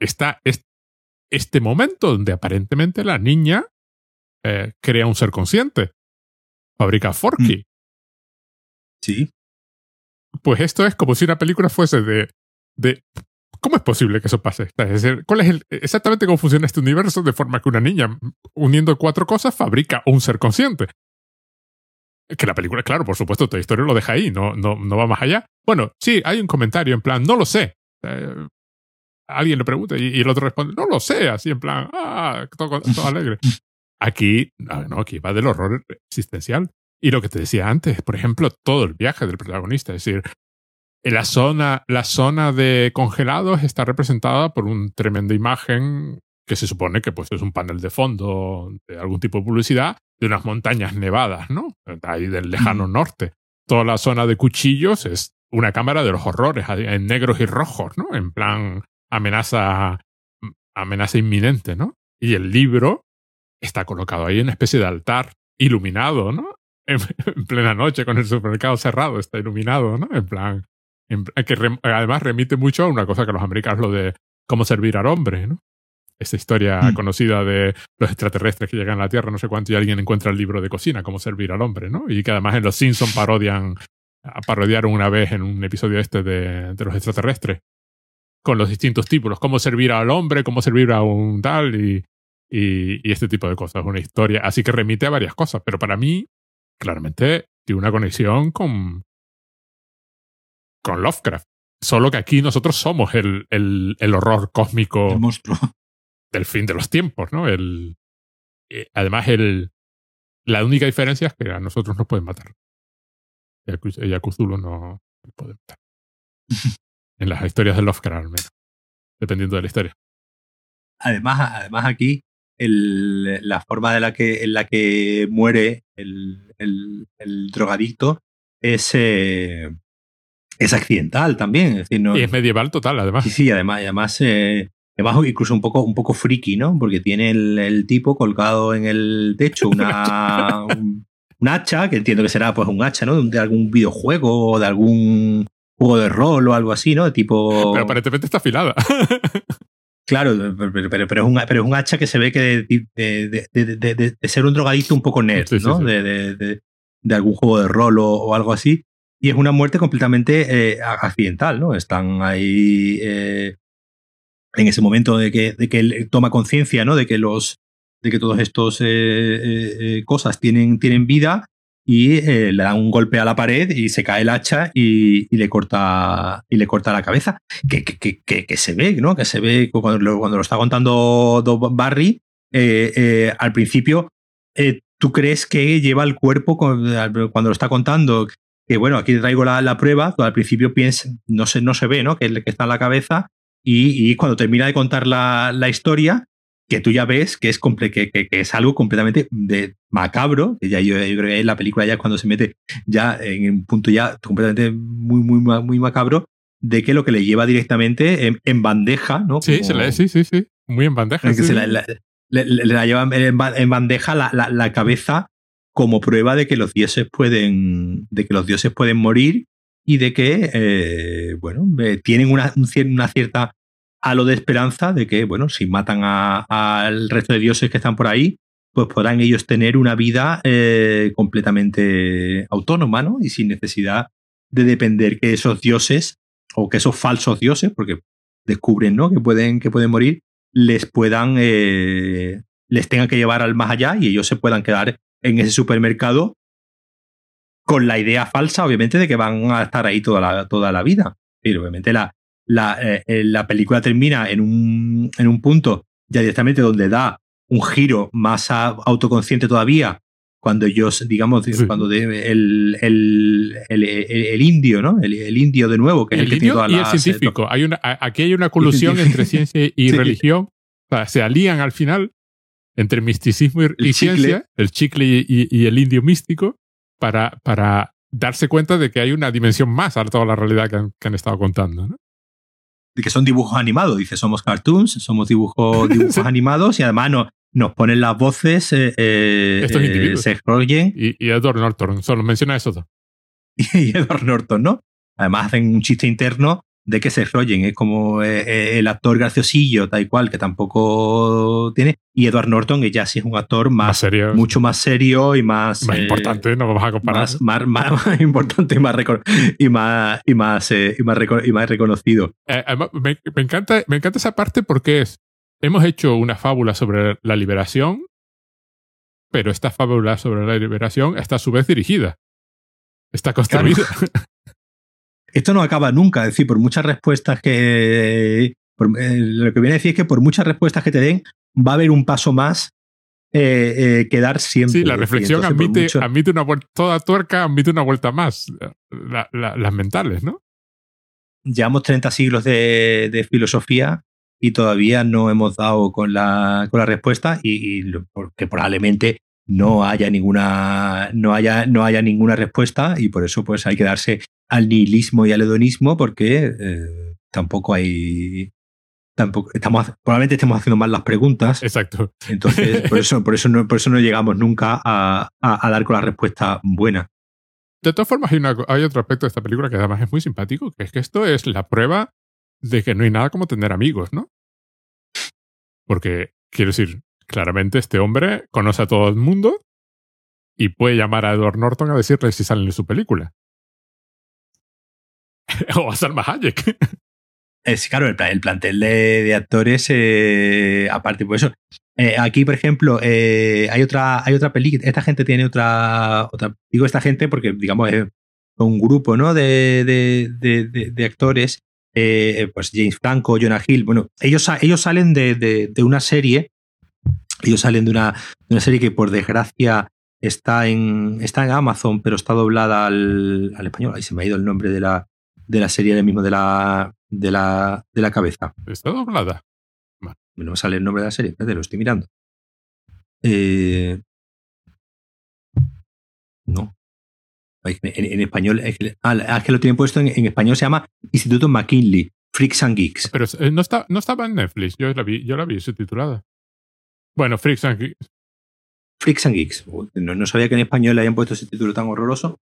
está este momento donde aparentemente la niña eh, crea un ser consciente. Fabrica Forky. Mm. Sí. Pues esto es como si una película fuese de, de ¿Cómo es posible que eso pase? Es decir, ¿cuál es el, exactamente cómo funciona este universo de forma que una niña, uniendo cuatro cosas, fabrica un ser consciente? Que la película, claro, por supuesto, toda historia lo deja ahí, no, no, no va más allá. Bueno, sí, hay un comentario en plan, no lo sé. Eh, alguien le pregunta y, el otro responde, no lo sé, así en plan, ah, todo, todo alegre. Aquí, no, aquí va del horror existencial. Y lo que te decía antes, por ejemplo, todo el viaje del protagonista, es decir, la zona, la zona de congelados está representada por una tremenda imagen que se supone que pues, es un panel de fondo de algún tipo de publicidad de unas montañas nevadas, ¿no? Ahí del lejano norte. Toda la zona de cuchillos es una cámara de los horrores, en negros y rojos, ¿no? En plan amenaza, amenaza inminente, ¿no? Y el libro está colocado ahí en una especie de altar iluminado, ¿no? En, en plena noche con el supermercado cerrado, está iluminado, ¿no? En plan, que además remite mucho a una cosa que los americanos lo de cómo servir al hombre, ¿no? Esta historia mm. conocida de los extraterrestres que llegan a la Tierra, no sé cuánto, y alguien encuentra el libro de cocina, cómo servir al hombre, ¿no? Y que además en Los Simpsons parodian, parodiaron una vez en un episodio este de, de los extraterrestres, con los distintos títulos, cómo servir al hombre, cómo servir a un tal, y, y, y este tipo de cosas, una historia. Así que remite a varias cosas, pero para mí, claramente, tiene una conexión con, con Lovecraft. Solo que aquí nosotros somos el, el, el horror cósmico monstruo. del fin de los tiempos, ¿no? El, eh, además, el, la única diferencia es que a nosotros nos pueden matar. Y a Cthulhu no puede matar. en las historias de Lovecraft, al menos. Dependiendo de la historia. Además, además aquí, el, la forma de la que, en la que muere el, el, el drogadicto es, eh, es accidental también. Es decir, no, y es medieval total, además. Sí, sí, además, además, eh, además incluso un poco, un poco friki, ¿no? Porque tiene el, tipo colgado en el techo una, un, hacha, que entiendo que será pues un hacha, ¿no? De, algún videojuego o de algún juego de rol o algo así, ¿no? Tipo... Pero aparentemente está afilada. Claro, pero, pero, es un, pero es un hacha que se ve que de, de, de ser un drogadito un poco nerd, ¿no? De, algún juego de rol o, o, algo así. Y es una muerte completamente eh, accidental, ¿no? Están ahí eh, en ese momento de que, de que él toma conciencia, ¿no? De que los de que todas estas eh, cosas tienen, tienen vida y le dan un golpe a la pared y se cae el hacha y, le corta y le corta la cabeza que, que, que, que se ve no que se ve cuando lo, cuando lo está contando Barry al principio tú crees que lleva el cuerpo cuando lo está contando que bueno, aquí traigo la, prueba, al principio piensa, no se, no se ve, ¿no? Que, que está en la cabeza, y, cuando termina de contar la, historia, que tú ya ves que es, que, que, es algo completamente de macabro, que ya yo, creo que en la película ya cuando se mete ya en un punto ya completamente muy, muy, muy macabro, de que lo que le lleva directamente en, bandeja, ¿no? Sí, sí, sí, sí, muy en bandeja. le, la lleva en, bandeja la, la, cabeza como prueba de que los dioses pueden, de que los dioses pueden morir y de que, eh, bueno, eh, tienen una, una, cierta halo de esperanza de que, bueno, si matan al resto de dioses que están por ahí, pues podrán ellos tener una vida eh, completamente autónoma, ¿no? Y sin necesidad de depender que esos dioses o que esos falsos dioses, porque descubren, ¿no? Que pueden, que pueden morir, les puedan, les tengan que llevar al más allá y ellos se puedan quedar en ese supermercado con la idea falsa, obviamente, de que van a estar ahí toda la, toda la vida. Pero obviamente la, la, eh, eh, la película termina en un, en un punto ya directamente donde da un giro más autoconsciente todavía cuando ellos, digamos, cuando de, el, el, el, indio, ¿no? El, indio de nuevo, que es el, que tiene todas y el científico. Hay una, aquí hay una colusión entre ciencia y religión. O sea, se alían al final entre misticismo y, ciencia, el chicle y, el indio místico, para, para darse cuenta de que hay una dimensión más a toda la realidad que han, estado contando. ¿no? De que son dibujos animados, dice, somos cartoons, somos dibujos, dibujos animados y además no, nos ponen las voces eh, eh, Estos individuos. Eh, y, y, Edward Norton, solo menciona eso. Dos. y Edward Norton, ¿no? Además hacen un chiste interno de que se Rogen es como el actor graciosillo, tal y cual, que tampoco tiene. Y Edward Norton, que ya sí es un actor más, mucho más serio y más. Más importante, no vamos a comparar. Más, más, importante y más, y más, y más, y más, y más reconocido. me, me, encanta, me encanta esa parte porque es hemos hecho una fábula sobre la liberación, pero esta fábula sobre la liberación está a su vez dirigida. Está construida. Esto no acaba nunca, es decir, por muchas respuestas que... Eh, lo que viene a decir es que por muchas respuestas que te den, va a haber un paso más eh, eh, que dar siempre. Sí, la reflexión admite, admite, una vuelta, toda tuerca admite una vuelta más, las mentales, ¿no? Llevamos 30 siglos de, de filosofía y todavía no hemos dado con la, con la respuesta y, porque probablemente no haya ninguna no haya no haya ninguna respuesta y por eso pues hay que darse al nihilismo y al hedonismo porque eh, tampoco hay tampoco estamos probablemente estemos haciendo mal las preguntas. Exacto. Entonces por eso por eso no por eso no llegamos nunca a, a, dar con la respuesta buena. De todas formas hay, hay otro aspecto de esta película que además es muy simpático que es que esto es la prueba de que no hay nada como tener amigos, ¿no? Porque, quiero decir, claramente este hombre conoce a todo el mundo y puede llamar a Edward Norton a decirle si sale en su película. o a Salma Hayek. Es claro, el, plantel de, actores, eh, aparte por eso. Eh, aquí, por ejemplo, eh, hay otra, hay otra película. Esta gente tiene otra. Digo esta gente porque, digamos, es un grupo, ¿no? De, de, de actores pues James Franco, Jonah Hill, bueno, ellos, ellos salen de, una serie, ellos salen de una, una, serie que por desgracia está en, está en Amazon, pero está doblada al, español. Ahí se me ha ido el nombre de la, de la serie ahora mismo de la, de la, de la cabeza. ¿Está doblada? No me sale el nombre de la serie, espérate, lo estoy mirando. Eh, no, en, español, ah, es que, lo tienen puesto en, español, se llama Instituto McKinley, Freaks and Geeks. Pero eh, no, está, no estaba en Netflix, yo la vi, yo la vi subtitulada. Bueno, Freaks and Geeks. Freaks and Geeks. No, sabía que en español le habían puesto ese título tan horroroso.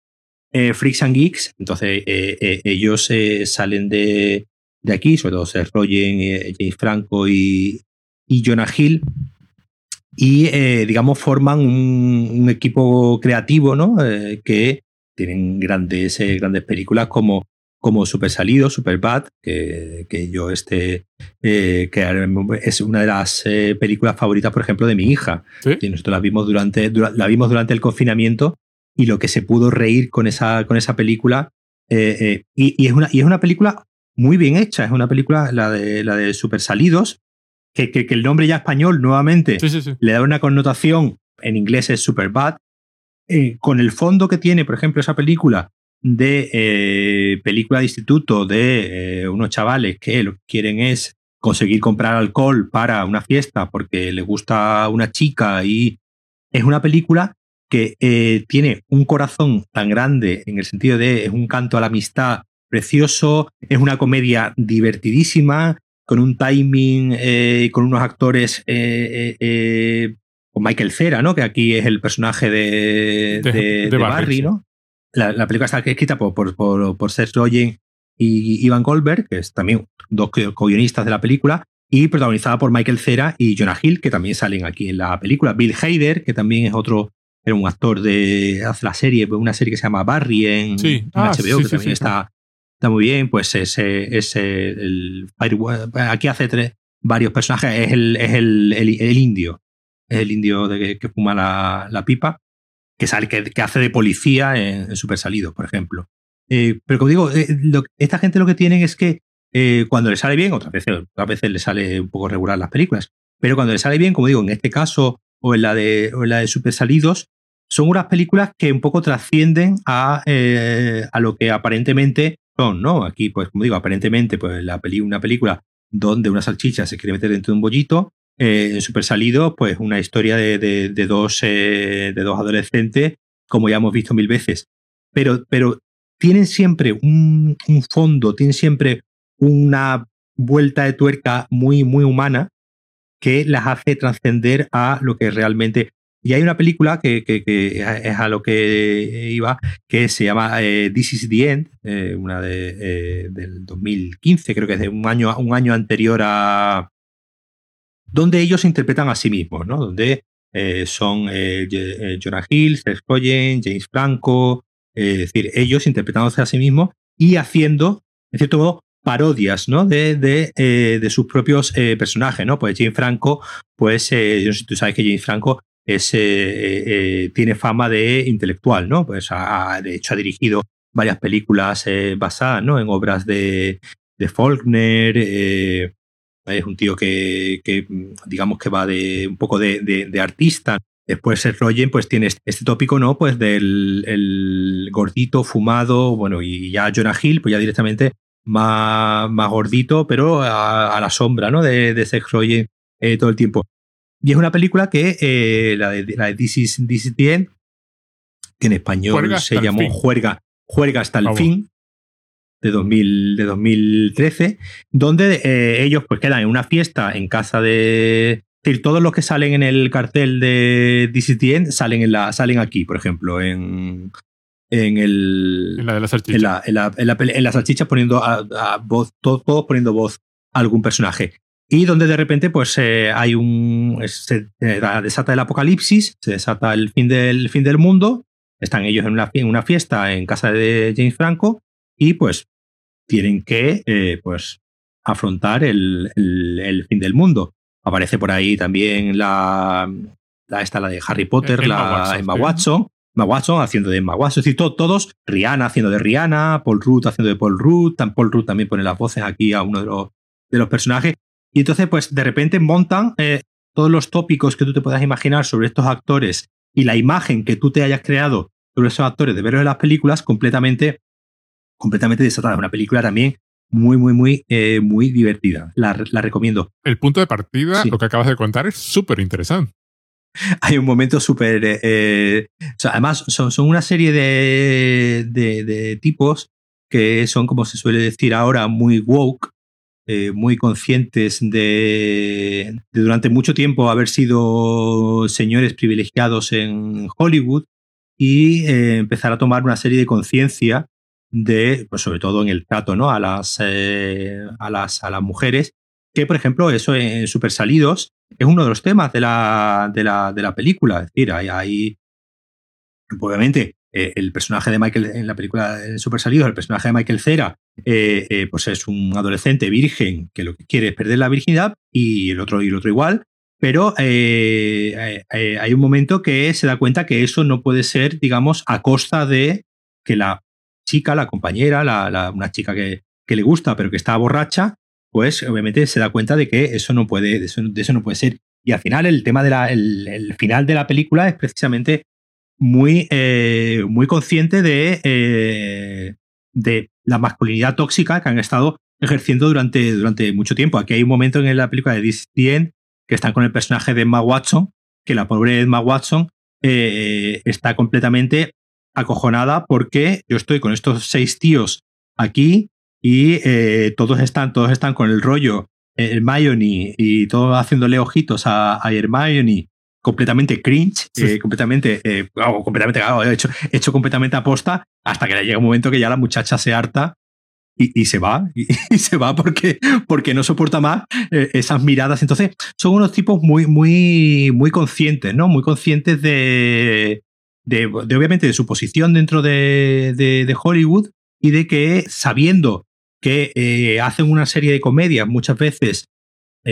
Eh, Freaks and Geeks, entonces eh, ellos salen de, de, aquí, sobre todo Seth Rogen, James Franco y, y Jonah Hill, y digamos forman un, equipo creativo ¿no? que tienen grandes, eh, grandes películas como, como Super Salido, Super Bad, que, que yo este, eh, que es una de las eh, películas favoritas, por ejemplo, de mi hija. Y nosotros la vimos durante, la vimos durante el confinamiento y lo que se pudo reír con esa, con esa película. Y, y, es una, y es una película muy bien hecha, es una película, la de, la de Super Salidos, que, que, el nombre ya español nuevamente le da una connotación, en inglés es Super Bad, eh, con el fondo que tiene, por ejemplo, esa película de eh, película de instituto de eh, unos chavales que lo que quieren es conseguir comprar alcohol para una fiesta porque le gusta una chica y es una película que tiene un corazón tan grande en el sentido de es un canto a la amistad precioso, es una comedia divertidísima, con un timing, con unos actores Michael Cera, ¿no? Que aquí es el personaje de, de, Barry, ¿no? La, película está escrita por, por, por, Seth Rogen y Ivan Goldberg, que es también dos co-guionistas de la película, y protagonizada por Michael Cera y Jonah Hill, que también salen aquí en la película. Bill Hader, que también es otro, era un actor de hace la serie, una serie que se llama Barry en, ah, HBO, que también está, está muy bien. Pues ese, ese el, aquí hace tres, varios personajes, es el, es el, el indio, es el indio de, que, fuma la, pipa, que, sale, que, hace de policía en, Super Salido, por ejemplo. Eh, pero como digo, eh, esta gente lo que tienen es que eh, cuando le sale bien, otras veces, otras veces le sale un poco regular las películas, pero cuando le sale bien, como digo, en este caso o en la de, la de Super Salidos, son unas películas que un poco trascienden a, a lo que aparentemente son, ¿no? Aquí, pues, como digo, aparentemente, pues la peli una película donde una salchicha se quiere meter dentro de un bollito. Eh, en Super Salido, pues una historia de, de, dos, eh, de dos adolescentes, como ya hemos visto mil veces. Pero, pero tienen siempre un, un, fondo, tienen siempre una vuelta de tuerca muy, muy humana que las hace trascender a lo que realmente y hay una película que, es a lo que iba, que se llama eh, This is the End, eh, una de, del 2015, creo que es de un año, un año anterior a... donde ellos interpretan a sí mismos, ¿no? Donde son Jonah Hill, Seth Cohen, James Franco, es decir, ellos interpretándose a sí mismos y haciendo, en cierto modo, parodias ¿no? de, de, de sus propios personajes, ¿no? Pues James Franco, pues yo no sé si tú sabes que James Franco es, eh, eh, tiene fama de intelectual, ¿no? Pues de hecho ha dirigido varias películas eh, basadas ¿no? en obras de, de Faulkner. Es un tío que, que, digamos que va de un poco de, de, artista. Después el Rogen pues tiene este, este tópico, ¿no? Pues del el gordito, fumado, bueno, y ya Jonah Hill, pues ya directamente más, más gordito, pero a, la sombra, ¿no? De, de Seth Rogen todo el tiempo. Y es una película que, eh, la, de, la de This is, the End, que en español se llamó Juerga, Juerga hasta el fin, de, 2000, de 2013, donde eh, ellos pues quedan en una fiesta en casa de... Es decir, todos los que salen en el cartel de This is the End salen, en la, salen aquí, por ejemplo, en, en el en la de la salchicha. en la, en la, en la, salchicha poniendo a, voz todos poniendo voz a algún personaje. Y donde de repente pues eh, hay un se desata el apocalipsis se desata el fin del fin del mundo están ellos en una, en una fiesta en casa de James Franco y pues tienen que eh, pues afrontar el, el, fin del mundo. Aparece por ahí también la, la esta la de Harry Potter la Emma Watson Emma Watson haciendo de Emma Watson, es decir, todos, Rihanna haciendo de Rihanna, Paul Rudd haciendo de Paul Rudd, Paul Rudd también pone las voces aquí a uno de los, de los personajes, y entonces, pues de repente montan eh, todos los tópicos que tú te puedas imaginar sobre estos actores y la imagen que tú te hayas creado sobre esos actores de verlos en las películas completamente, completamente desatada. Una película también muy, muy, muy, eh, muy divertida. La, recomiendo. El punto de partida, lo que acabas de contar, es súper interesante. Hay un momento súper... Eh, además, son, son, una serie de, de, de, tipos que son, como se suele decir ahora, muy woke, eh, muy conscientes de, durante mucho tiempo haber sido señores privilegiados en Hollywood y eh, empezar a tomar una serie de conciencia de, pues sobre todo en el trato ¿no? a, las, eh, a, las, a las mujeres, que por ejemplo eso en Super Salidos es uno de los temas de la, de la, de la película. Es decir, hay, hay obviamente eh, el personaje de Michael en la película Super Salido, el personaje de Michael Cera, eh, pues es un adolescente virgen que lo que quiere es perder la virginidad y el otro, y el otro igual. Pero hay un momento que se da cuenta que eso no puede ser, digamos, a costa de que la chica, la compañera, la, una chica que, que, le gusta pero que está borracha, pues obviamente se da cuenta de que eso no puede, de eso, no puede ser. Y al final el tema del el final de la película es precisamente muy, eh, muy consciente de, eh, de la masculinidad tóxica que han estado ejerciendo durante, durante mucho tiempo. Aquí hay un momento en la película de This que están con el personaje de Emma Watson, que la pobre Emma Watson eh, está completamente acojonada porque yo estoy con estos seis tíos aquí y todos están, todos están con el rollo Hermione y todos haciéndole ojitos a, a Hermione completamente cringe, eh, completamente, eh, completamente hecho, hecho completamente aposta, hasta que le llega un momento que ya la muchacha se harta y, se va, y, se va porque, porque no soporta más eh, esas miradas. Entonces, son unos tipos muy, muy, muy conscientes, ¿no? Muy conscientes de, de, obviamente, de su posición dentro de, de, Hollywood y de que sabiendo que hacen una serie de comedias muchas veces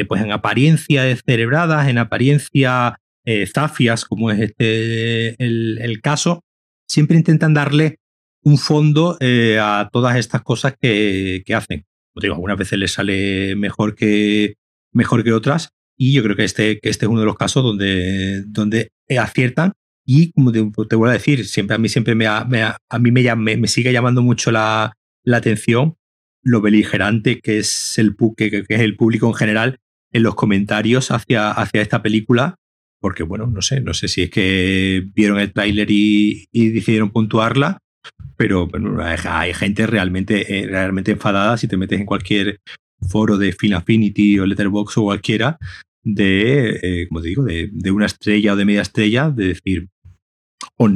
pues en apariencia celebradas, en apariencia eh, zafias, como es este el, caso, siempre intentan darle un fondo eh, a todas estas cosas que, hacen. digo, algunas veces les sale mejor que, mejor que otras y yo creo que este, que este es uno de los casos donde, donde aciertan Y como te, te vuelvo a decir, siempre, a mí siempre me, a mí me, me, sigue llamando mucho la, la, atención lo beligerante que es, el, que, que es el público en general en los comentarios hacia, hacia esta película, porque bueno, no sé, no sé si es que vieron el tráiler y, y, decidieron puntuarla, pero bueno, hay gente realmente, eh, realmente enfadada si te metes en cualquier foro de Film Affinity o Letterboxd o cualquiera de, eh, como te digo, de, de, una estrella o de media estrella, de decir, o,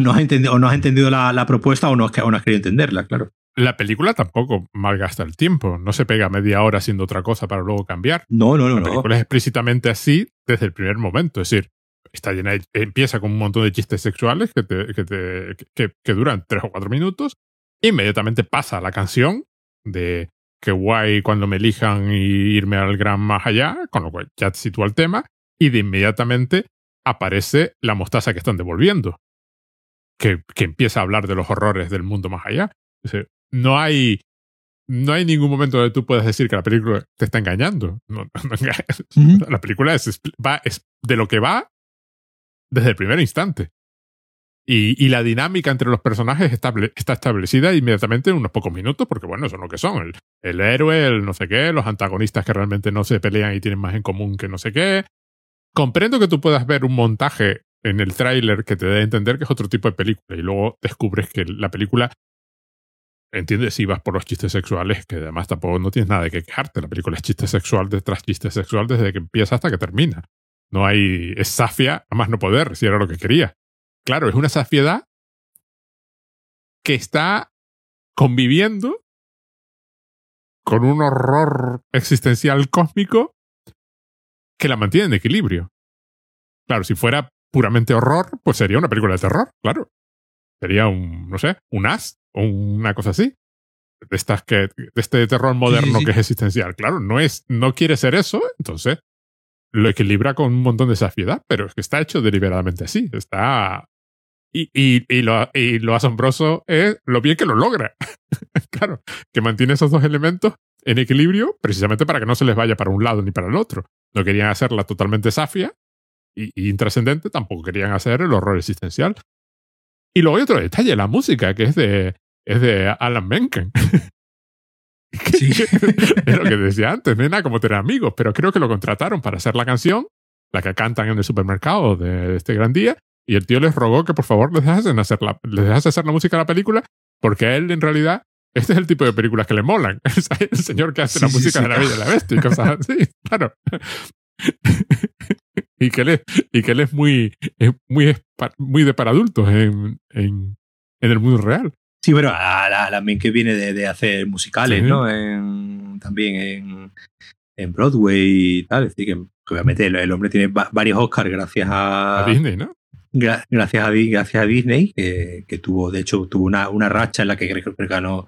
no has entendido, o no has entendido la, propuesta o no, o no has querido entenderla, claro. La película tampoco malgasta el tiempo, no se pega media hora haciendo otra cosa para luego cambiar. No, no, no. La película es explícitamente así desde el primer momento, es decir, está llena empieza con un montón de chistes sexuales que, te, que, te, que, que, duran tres o cuatro minutos, inmediatamente pasa la canción de que guay cuando me elijan y irme al gran más allá, con lo cual ya sitúa el tema, y de inmediatamente aparece la mostaza que están devolviendo, que, que empieza a hablar de los horrores del mundo más allá. no hay no hay ningún momento donde tú puedas decir que la película te está engañando. La película es, va, es de lo que va desde el primer instante. Y, y, la dinámica entre los personajes está, está, establecida inmediatamente en unos pocos minutos, porque bueno, son lo que son. El, el, héroe, el no sé qué, los antagonistas que realmente no se pelean y tienen más en común que no sé qué. Comprendo que tú puedas ver un montaje en el tráiler que te dé a entender que es otro tipo de película y luego descubres que la película, entiendes, si vas por los chistes sexuales, que además tampoco no tienes nada de que quejarte. La película es chiste sexual detrás chiste sexual desde que empieza hasta que termina. No hay, es safia a más no poder, si era lo que quería. Claro, es una saciedad que está conviviendo con un horror existencial cósmico que la mantiene en equilibrio. Claro, si fuera puramente horror, pues sería una película de terror, claro. Sería un, no sé, un as o una cosa así. De estas que, de este terror moderno que es existencial. Claro, no es, no quiere ser eso, entonces lo equilibra con un montón de saciedad, pero es que está hecho deliberadamente así. Está. Y, y, y, lo, y lo asombroso es lo bien que lo logra. claro, que mantiene esos dos elementos en equilibrio precisamente para que no se les vaya para un lado ni para el otro. No querían hacerla totalmente safia y, intrascendente, tampoco querían hacer el horror existencial. Y luego hay otro detalle, la música, que es de, es de Alan Menken. Sí. es lo que decía antes, nena, como tener amigos, pero creo que lo contrataron para hacer la canción, la que cantan en el supermercado de este gran día, y el tío les rogó que por favor les dejasen hacer la, les dejasen hacer la música de la película, porque a él en realidad este es el tipo de películas que le molan. el señor que hace la música de la Bella y la Bestia y cosas así, claro. y que él es, y que él es muy, es muy, muy de para adultos en, en, en el mundo real. Sí, bueno, también que viene de, hacer musicales, ¿no? En, también en, en, Broadway y tal. Es decir, que obviamente el, hombre tiene varios Oscars gracias a, a Disney, ¿no? Gracias, a, gracias a Disney, que, tuvo, de hecho, tuvo una, una racha en la que ganó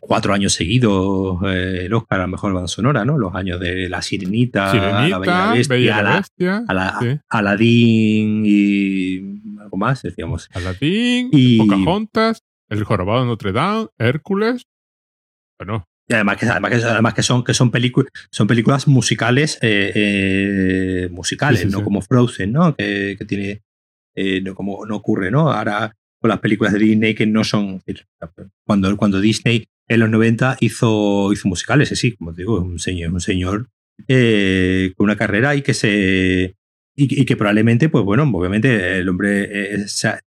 cuatro años seguidos eh, el Oscar a la mejor banda sonora, ¿no? Los años de La Sirenita, la Bella Bestia, la, Bestia, a la, Aladdin y algo más, decíamos. Aladdin, y Pocahontas, el jorobado de Notre Dame, Hércules. Bueno. Y además que, además que, además que son, que son, son películas musicales, eh, eh, musicales, no como Frozen, ¿no? Que, que tiene, eh, no, como no ocurre, ¿no? Ahora con las películas de Disney que no son, cuando, cuando Disney en los 90 hizo, hizo musicales, sí, como te digo, un señor, un señor con una carrera y que se y, que probablemente, pues bueno, obviamente el hombre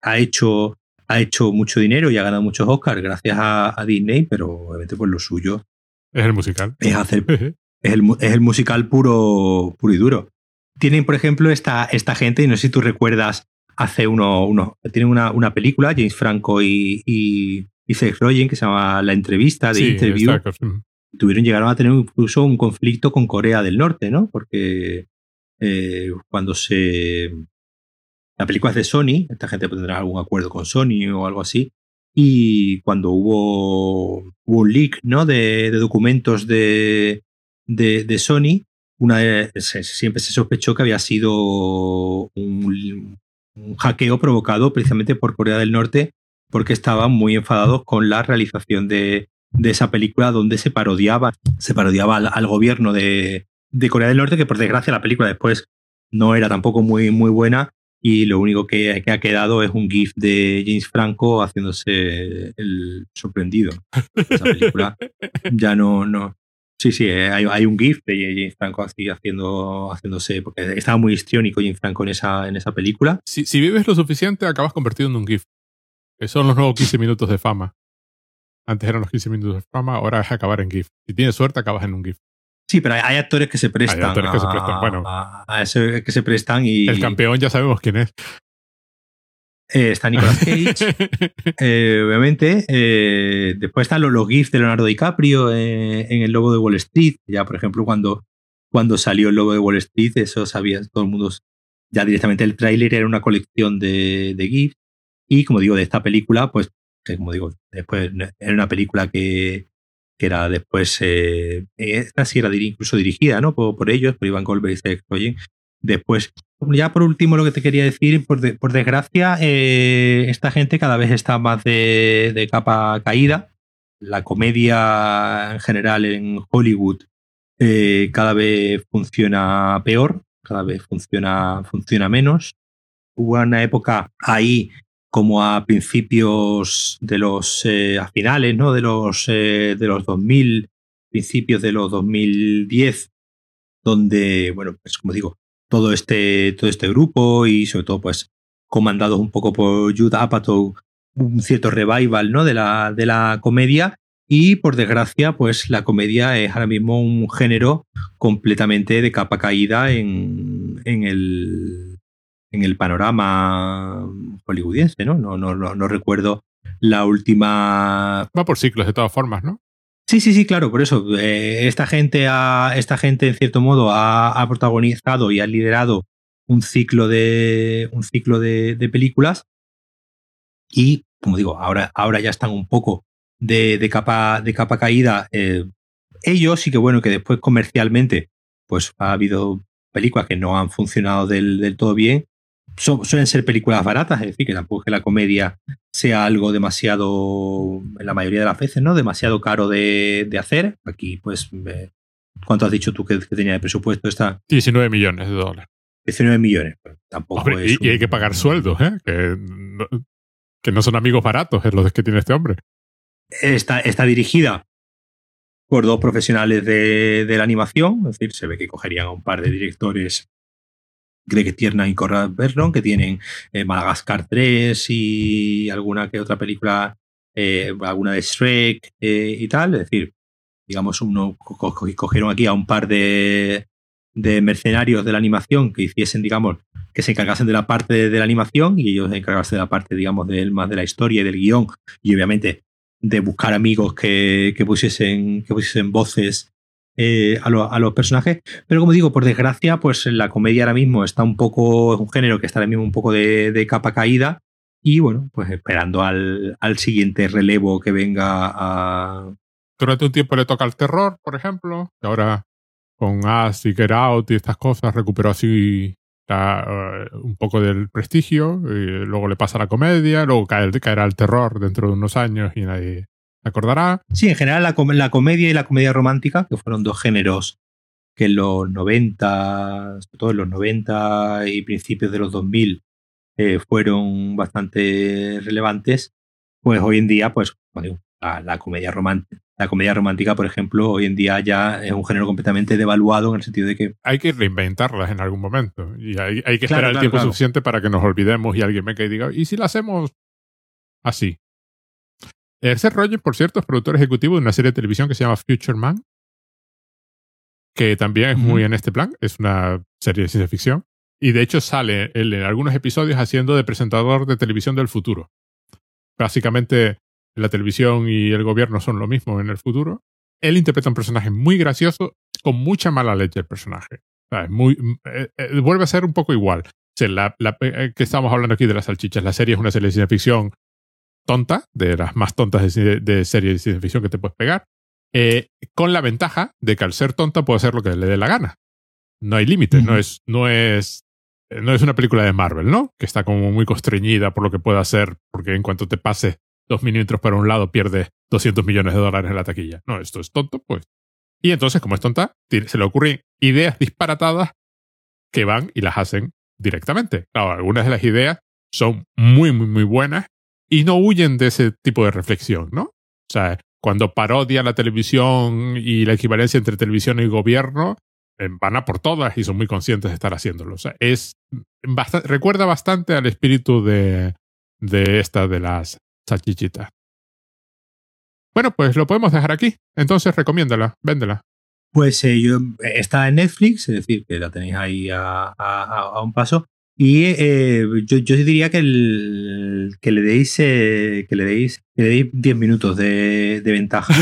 ha hecho ha hecho mucho dinero y ha ganado muchos Oscars gracias a, Disney, pero obviamente pues lo suyo es el musical. Es hacer es el, es el, musical puro, puro y duro. Tienen, por ejemplo, esta, esta gente, y no sé si tú recuerdas, hace uno, uno tienen una, una película, James Franco y, y, y Seth Rogen, que se llama La Entrevista de Interview. Tuvieron, llegaron a tener incluso un conflicto con Corea del Norte, ¿no? Porque eh, cuando se la película es de Sony, esta gente tendrá algún acuerdo con Sony o algo así. Y cuando hubo, un leak ¿no? de, documentos de, de, Sony, una siempre se sospechó que había sido un, hackeo provocado precisamente por Corea del Norte porque estaban muy enfadados con la realización de, esa película donde se parodiaba, se parodiaba al, gobierno de, de, Corea del Norte, que por desgracia la película después no era tampoco muy, muy buena y lo único que, ha quedado es un GIF de James Franco haciéndose el sorprendido. Esa película ya no, no. Sí, sí, eh, hay, un GIF de James Franco así haciendo, haciéndose, porque estaba muy histriónico James Franco en esa, en esa película. Si, si vives lo suficiente, acabas convertido en un GIF. son los nuevos 15 minutos de fama. Antes eran los 15 minutos de fama, ahora es acabar en GIF. Si tienes suerte, acabas en un GIF. Sí, pero hay, actores que se prestan. Hay actores que se prestan, bueno. A, eso que se prestan y. El campeón ya sabemos quién es. Eh, está Nicolas Cage, eh, obviamente. Eh, después están los, GIFs de Leonardo DiCaprio en El Lobo de Wall Street. Ya, por ejemplo, cuando, cuando salió El Lobo de Wall Street, eso sabía todo el mundo. Ya directamente el tráiler era una colección de, de GIFs. Y como digo, de esta película, pues, como digo, después era una película que, que era después, eh, esta sí era incluso dirigida ¿no? por, ellos, por Iván Goldberg y Seth Después, ya por último, lo que te quería decir, por, desgracia, eh, esta gente cada vez está más de, capa caída. La comedia en general en Hollywood eh, cada vez funciona peor, cada vez funciona, funciona menos. Hubo una época ahí como a principios de los, eh, a finales, ¿no? De los, de los 2000, principios de los 2010, donde, bueno, pues como digo, todo este, todo este grupo y sobre todo, pues, comandados un poco por Jude Apatow, un cierto revival, ¿no? De la, de la comedia. Y por desgracia, pues la comedia es ahora mismo un género completamente de capa caída en, en el en el panorama hollywoodiense, ¿no? No, no, no, recuerdo la última. Va por ciclos de todas formas, ¿no? Sí, sí, sí, claro, por eso. Eh, esta, gente ha, esta gente, en cierto modo, ha, protagonizado y ha liderado un ciclo de, un ciclo de, películas. Y, como digo, ahora, ahora ya están un poco de, capa, de capa caída. Eh, ellos sí que bueno, que después comercialmente, pues ha habido películas que no han funcionado del todo bien suelen ser películas baratas, es decir, que tampoco es que la comedia sea algo demasiado, en la mayoría de las veces, ¿no? Demasiado caro de, hacer. Aquí, pues, ¿cuánto has dicho tú que, tenía de presupuesto esta? 19 millones de dólares. 19 millones, tampoco es y, hay que pagar sueldos, ¿eh? Que no, son amigos baratos, es los que tiene este hombre. Está, está dirigida por dos profesionales de, de la animación, es decir, se ve que cogerían a un par de directores Greg Tierna y Conrad Vernon, que tienen eh, Madagascar 3 y alguna que otra película, eh, alguna de Shrek eh, y tal. Es decir, digamos, uno cogieron aquí a un par de, de mercenarios de la animación que hiciesen, digamos, que se encargasen de la parte de, la animación y ellos se encargasen de la parte, digamos, de, más de la historia y del guion y obviamente de buscar amigos que, que, pusiesen, que pusiesen voces eh, a, los personajes. Pero como digo, por desgracia, pues la comedia ahora mismo está un poco, es un género que está ahora mismo un poco de, capa caída. Y bueno, pues esperando al, siguiente relevo que venga a. Durante un tiempo le toca el terror, por ejemplo. Y ahora con As y Get Out y estas cosas recuperó así eh, un poco del prestigio. Luego le pasa la comedia, luego cae, caerá el terror dentro de unos años y nadie, acordará? Sí, en general la, comedia y la comedia romántica, que fueron dos géneros que en los 90, sobre todo en los 90 y principios de los 2000, eh, fueron bastante relevantes, pues hoy en día, pues, la, comedia romántica. La comedia romántica, por ejemplo, hoy en día ya es un género completamente devaluado en el sentido de que... Hay que reinventarlas en algún momento. Y hay, que esperar el tiempo suficiente para que nos olvidemos y alguien venga y diga, ¿y si la hacemos así? Eh, Seth Rogen, por cierto, es productor ejecutivo de una serie de televisión que se llama Future Man, que también es muy en este plan, es una serie de ciencia ficción, y de hecho sale en algunos episodios haciendo de presentador de televisión del futuro. Básicamente la televisión y el gobierno son lo mismo en el futuro. Él interpreta un personaje muy gracioso, con mucha mala leche el personaje. muy, eh, eh, vuelve a ser un poco igual. la, que estamos hablando aquí de las salchichas. La serie es una serie de ciencia ficción tonta, de las más tontas de, de series de ciencia ficción que te puedes pegar, eh, con la ventaja de que al ser tonta puede hacer lo que le dé la gana. No hay límites, no, es, no, es, no es una película de Marvel, ¿no? Que está como muy constreñida por lo que puede hacer, porque en cuanto te pase dos milímetros para un lado pierdes 200 millones de dólares en la taquilla. No, esto es tonto, pues. Y entonces, como es tonta, se le ocurren ideas disparatadas que van y las hacen directamente. Claro, algunas de las ideas son muy, muy, muy buenas y no huyen de ese tipo de reflexión, ¿no? O sea, cuando parodia la televisión y la equivalencia entre televisión y gobierno, eh, van a por todas y son muy conscientes de estar haciéndolo. O sea, es recuerda bastante al espíritu de, de esta de las salchichitas. Bueno, pues lo podemos dejar aquí. Entonces recomiéndala, véndela. Pues eh, yo, está en Netflix, es decir, que la tenéis ahí a, un paso. Y eh, yo, yo, diría que, el, que le deis que le deis que le deis 10 minutos de, ventaja.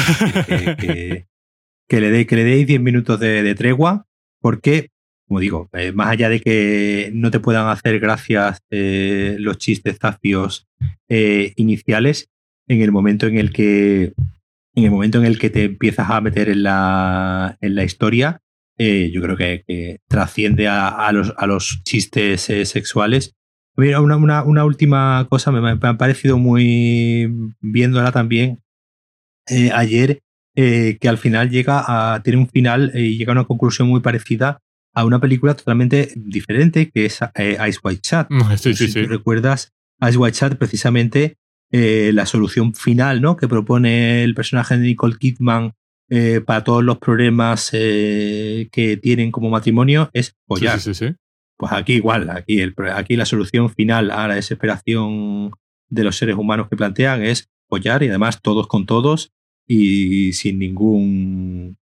que, le que le deis 10 minutos de, tregua, porque, como digo, eh, más allá de que no te puedan hacer gracias los chistes zafios iniciales, en el momento en el que en el momento en el que te empiezas a meter en la, en la historia, eh, yo creo que, trasciende a, los, a los chistes eh, sexuales. Mira, una, una, última cosa, me, ha parecido muy, viéndola también eh, ayer, que al final llega a, tiene un final y llega a una conclusión muy parecida a una película totalmente diferente, que es Ice White Chat. Sí, sí, sí. recuerdas, Ice White Chat precisamente eh, la solución final ¿no? que propone el personaje de Nicole Kidman eh, para todos los problemas eh, que tienen como matrimonio es follar. Sí, sí, pues aquí igual, aquí, el, aquí la solución final a la desesperación de los seres humanos que plantean es follar y además todos con todos y sin ningún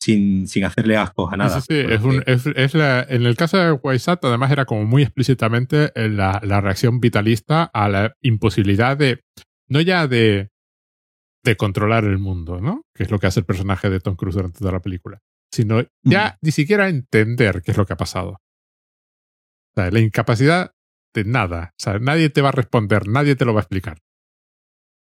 sin, sin hacerle asco a nada. Sí, sí, es, un, es, es la, en el caso de Waysat, además era como muy explícitamente la, la, reacción vitalista a la imposibilidad de, no ya de, de controlar el mundo, ¿no? Que es lo que hace el personaje de Tom Cruise durante toda la película, sino ya ni siquiera entender qué es lo que ha pasado. O sea, la incapacidad de nada. O sea, nadie te va a responder, nadie te lo va a explicar.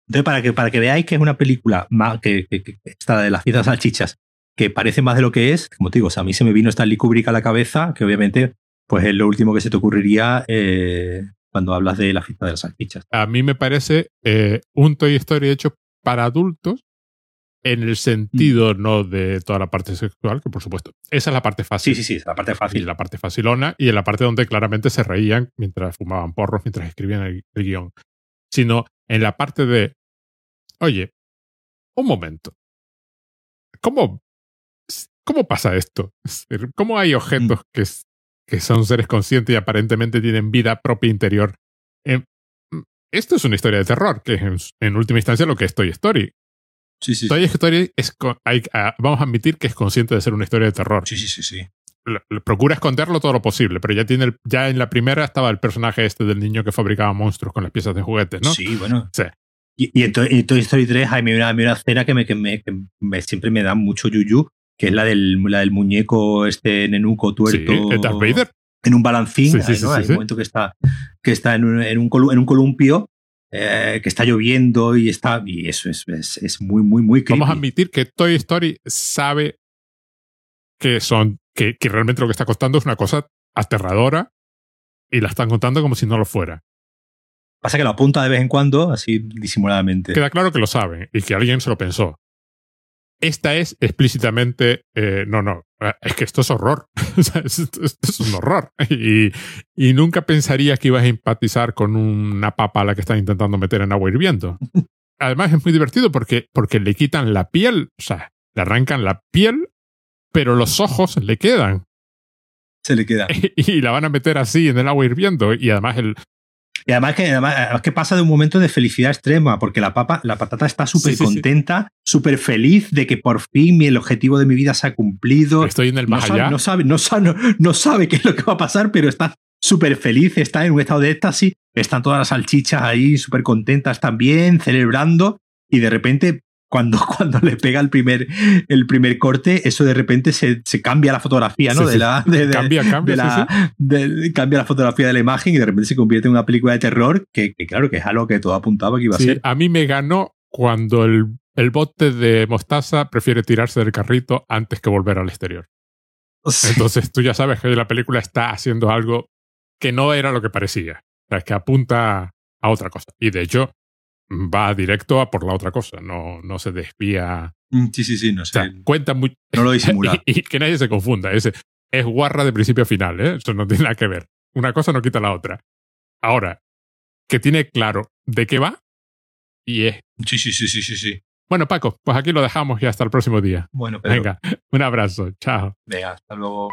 Entonces, para que, para que veáis que es una película más que, que, que está de las fiestas salchichas, que parece más de lo que es, como te digo, a mí se me vino Stanley Kubrick a la cabeza, que obviamente pues es lo último que se te ocurriría eh, cuando hablas de la fiesta de las salchichas. A mí me parece eh, un Toy Story hecho para adultos en el sentido mm. no de toda la parte sexual, que por supuesto, esa es la parte fácil. Sí, sí, sí, la parte fácil. Y la parte facilona y en la parte donde claramente se reían mientras fumaban porros, mientras escribían el guion. Sino en la parte de, oye, un momento, ¿cómo ¿Cómo pasa esto? ¿Cómo hay objetos mm. que, que son seres conscientes y aparentemente tienen vida propia interior? Eh, esto es una historia de terror, que es en, última instancia lo que es Toy Story. Sí, sí, Toy Story es, ah, vamos a admitir que es consciente de ser una historia de terror. Sí, sí, sí, sí. procura esconderlo todo lo posible, pero ya tiene ya en la primera estaba el personaje este del niño que fabricaba monstruos con las piezas de juguetes, ¿no? Sí, bueno. Y, en, Toy Story 3 hay una, una escena que, me, que, me, que me, siempre me da mucho yuyu, que es la del, la del muñeco, este nenuco tuerto. En un balancín, hay un momento que está, que está en un, en un, en un columpio, eh, que está lloviendo y está. Y eso es, es, muy, muy, muy creepy. Vamos a admitir que Toy Story sabe que son. Que, que realmente lo que está contando es una cosa aterradora y la están contando como si no lo fuera. Pasa que lo apunta de vez en cuando, así disimuladamente. Queda claro que lo sabe y que alguien se lo pensó esta es explícitamente, eh, no, no, eh, es que esto es horror, esto, es un horror. Y, y, nunca pensaría que ibas a empatizar con una papa a la que están intentando meter en agua hirviendo. Además es muy divertido porque, porque le quitan la piel, o sea, le arrancan la piel, pero los ojos le quedan. Se le queda. Y la van a meter así en el agua hirviendo. Y además el, y además que, además, que pasa de un momento de felicidad extrema, porque la papa, la patata está súper contenta, súper feliz de que por fin el objetivo de mi vida se ha cumplido. Estoy en el más no allá. no, sabe, no, sabe, no, sabe qué es lo que va a pasar, pero está súper feliz, está en un estado de éxtasis. Están todas las salchichas ahí súper contentas también, celebrando. Y de repente cuando, cuando le pega el primer, el primer corte, eso de repente se, se cambia la fotografía, ¿no? de la, cambia, cambia, la, cambia la fotografía de la imagen y de repente se convierte en una película de terror que, claro, que es algo que todo apuntaba que iba a ser. A mí me ganó cuando el, el bote de mostaza prefiere tirarse del carrito antes que volver al exterior. Entonces tú ya sabes que la película está haciendo algo que no era lo que parecía. O sea, que apunta a otra cosa. Y de hecho, va directo a por la otra cosa, no, no se desvía. Mm, sí, sí, sí, no sé. Cuenta mucho. No lo disimula. y, y, que nadie se confunda, es, es guarra de principio a final, ¿eh? eso no tiene nada que ver. Una cosa no quita la otra. Ahora, que tiene claro de qué va y es. Sí, sí, sí, sí, sí, sí. Bueno, Paco, pues aquí lo dejamos y hasta el próximo día. Bueno, Pedro. Venga, un abrazo. Chao. Venga, hasta luego.